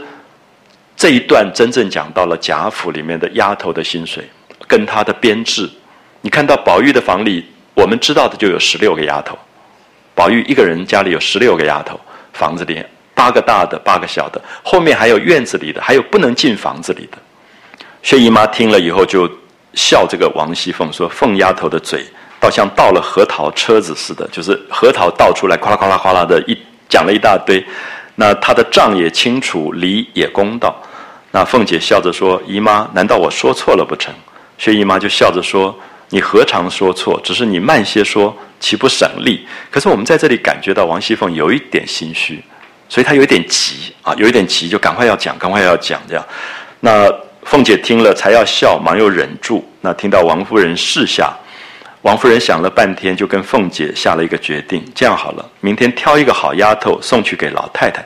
这一段真正讲到了贾府里面的丫头的薪水跟她的编制。你看到宝玉的房里，我们知道的就有十六个丫头，宝玉一个人家里有十六个丫头，房子里。八个大的，八个小的，后面还有院子里的，还有不能进房子里的。薛姨妈听了以后就笑这个王熙凤说：“凤丫头的嘴倒像倒了核桃车子似的，就是核桃倒出来，哗啦哗啦哗啦的一讲了一大堆。那她的账也清楚，理也公道。那凤姐笑着说：‘姨妈，难道我说错了不成？’薛姨妈就笑着说：‘你何尝说错？只是你慢些说，岂不省力？’可是我们在这里感觉到王熙凤有一点心虚。”所以他有点急啊，有一点急，就赶快要讲，赶快要讲这样。那凤姐听了，才要笑，忙又忍住。那听到王夫人示下，王夫人想了半天，就跟凤姐下了一个决定：这样好了，明天挑一个好丫头送去给老太太。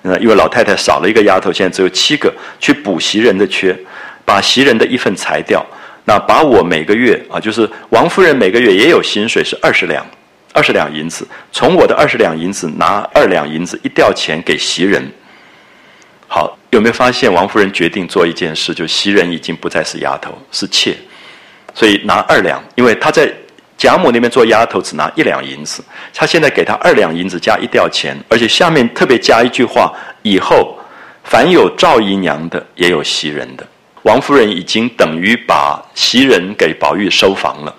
那，因为老太太少了一个丫头，现在只有七个，去补袭人的缺，把袭人的一份裁掉。那把我每个月啊，就是王夫人每个月也有薪水是二十两，二十两银子，从我的二十两银子拿二两银子一吊钱给袭人。好，有没有发现王夫人决定做一件事，就袭人已经不再是丫头，是妾，所以拿二两，因为她在贾母那边做丫头只拿一两银子，她现在给她二两银子加一吊钱，而且下面特别加一句话：以后凡有赵姨娘的，也有袭人的。王夫人已经等于把袭人给宝玉收房了，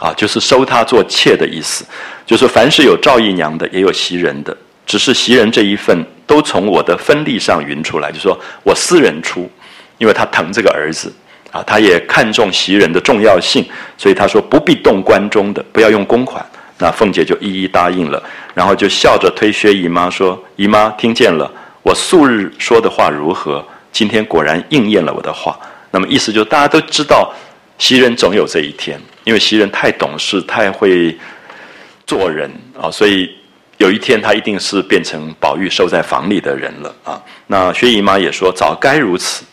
啊，就是收她做妾的意思。就是凡是有赵姨娘的，也有袭人的，只是袭人这一份都从我的分例上匀出来，就说我私人出，因为他疼这个儿子，啊，他也看重袭人的重要性，所以他说不必动关中的，不要用公款。那凤姐就一一答应了，然后就笑着推薛姨妈说：“姨妈听见了，我素日说的话如何？”今天果然应验了我的话，那么意思就是大家都知道，袭人总有这一天，因为袭人太懂事、太会做人啊，所以有一天他一定是变成宝玉收在房里的人了啊。那薛姨妈也说，早该如此，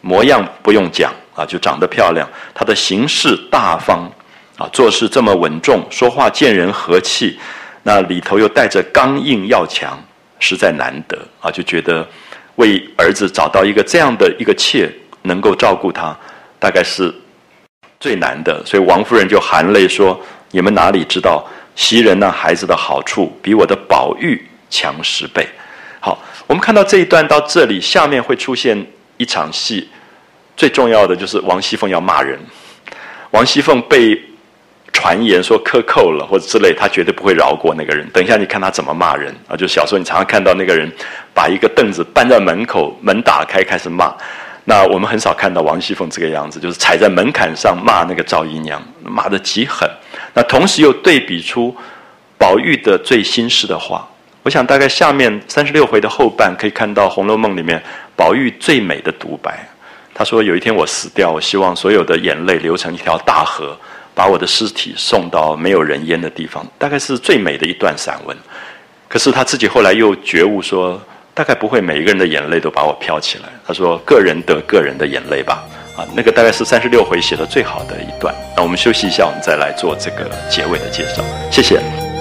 模样不用讲啊，就长得漂亮，她的行事大方啊，做事这么稳重，说话见人和气，那里头又带着刚硬要强，实在难得啊，就觉得。为儿子找到一个这样的一个妾，能够照顾他，大概是最难的。所以王夫人就含泪说：“你们哪里知道袭人那孩子的好处，比我的宝玉强十倍。”好，我们看到这一段到这里，下面会出现一场戏，最重要的就是王熙凤要骂人。王熙凤被。传言说克扣了或者之类，他绝对不会饶过那个人。等一下，你看他怎么骂人啊？就小时候你常常看到那个人把一个凳子搬在门口，门打开开始骂。那我们很少看到王熙凤这个样子，就是踩在门槛上骂那个赵姨娘，骂得极狠。那同时又对比出宝玉的最心事的话。我想大概下面三十六回的后半可以看到《红楼梦》里面宝玉最美的独白。他说：“有一天我死掉，我希望所有的眼泪流成一条大河。”把我的尸体送到没有人烟的地方，大概是最美的一段散文。可是他自己后来又觉悟说，大概不会每一个人的眼泪都把我飘起来。他说：“个人得个人的眼泪吧。”啊，那个大概是三十六回写的最好的一段。那我们休息一下，我们再来做这个结尾的介绍。谢谢。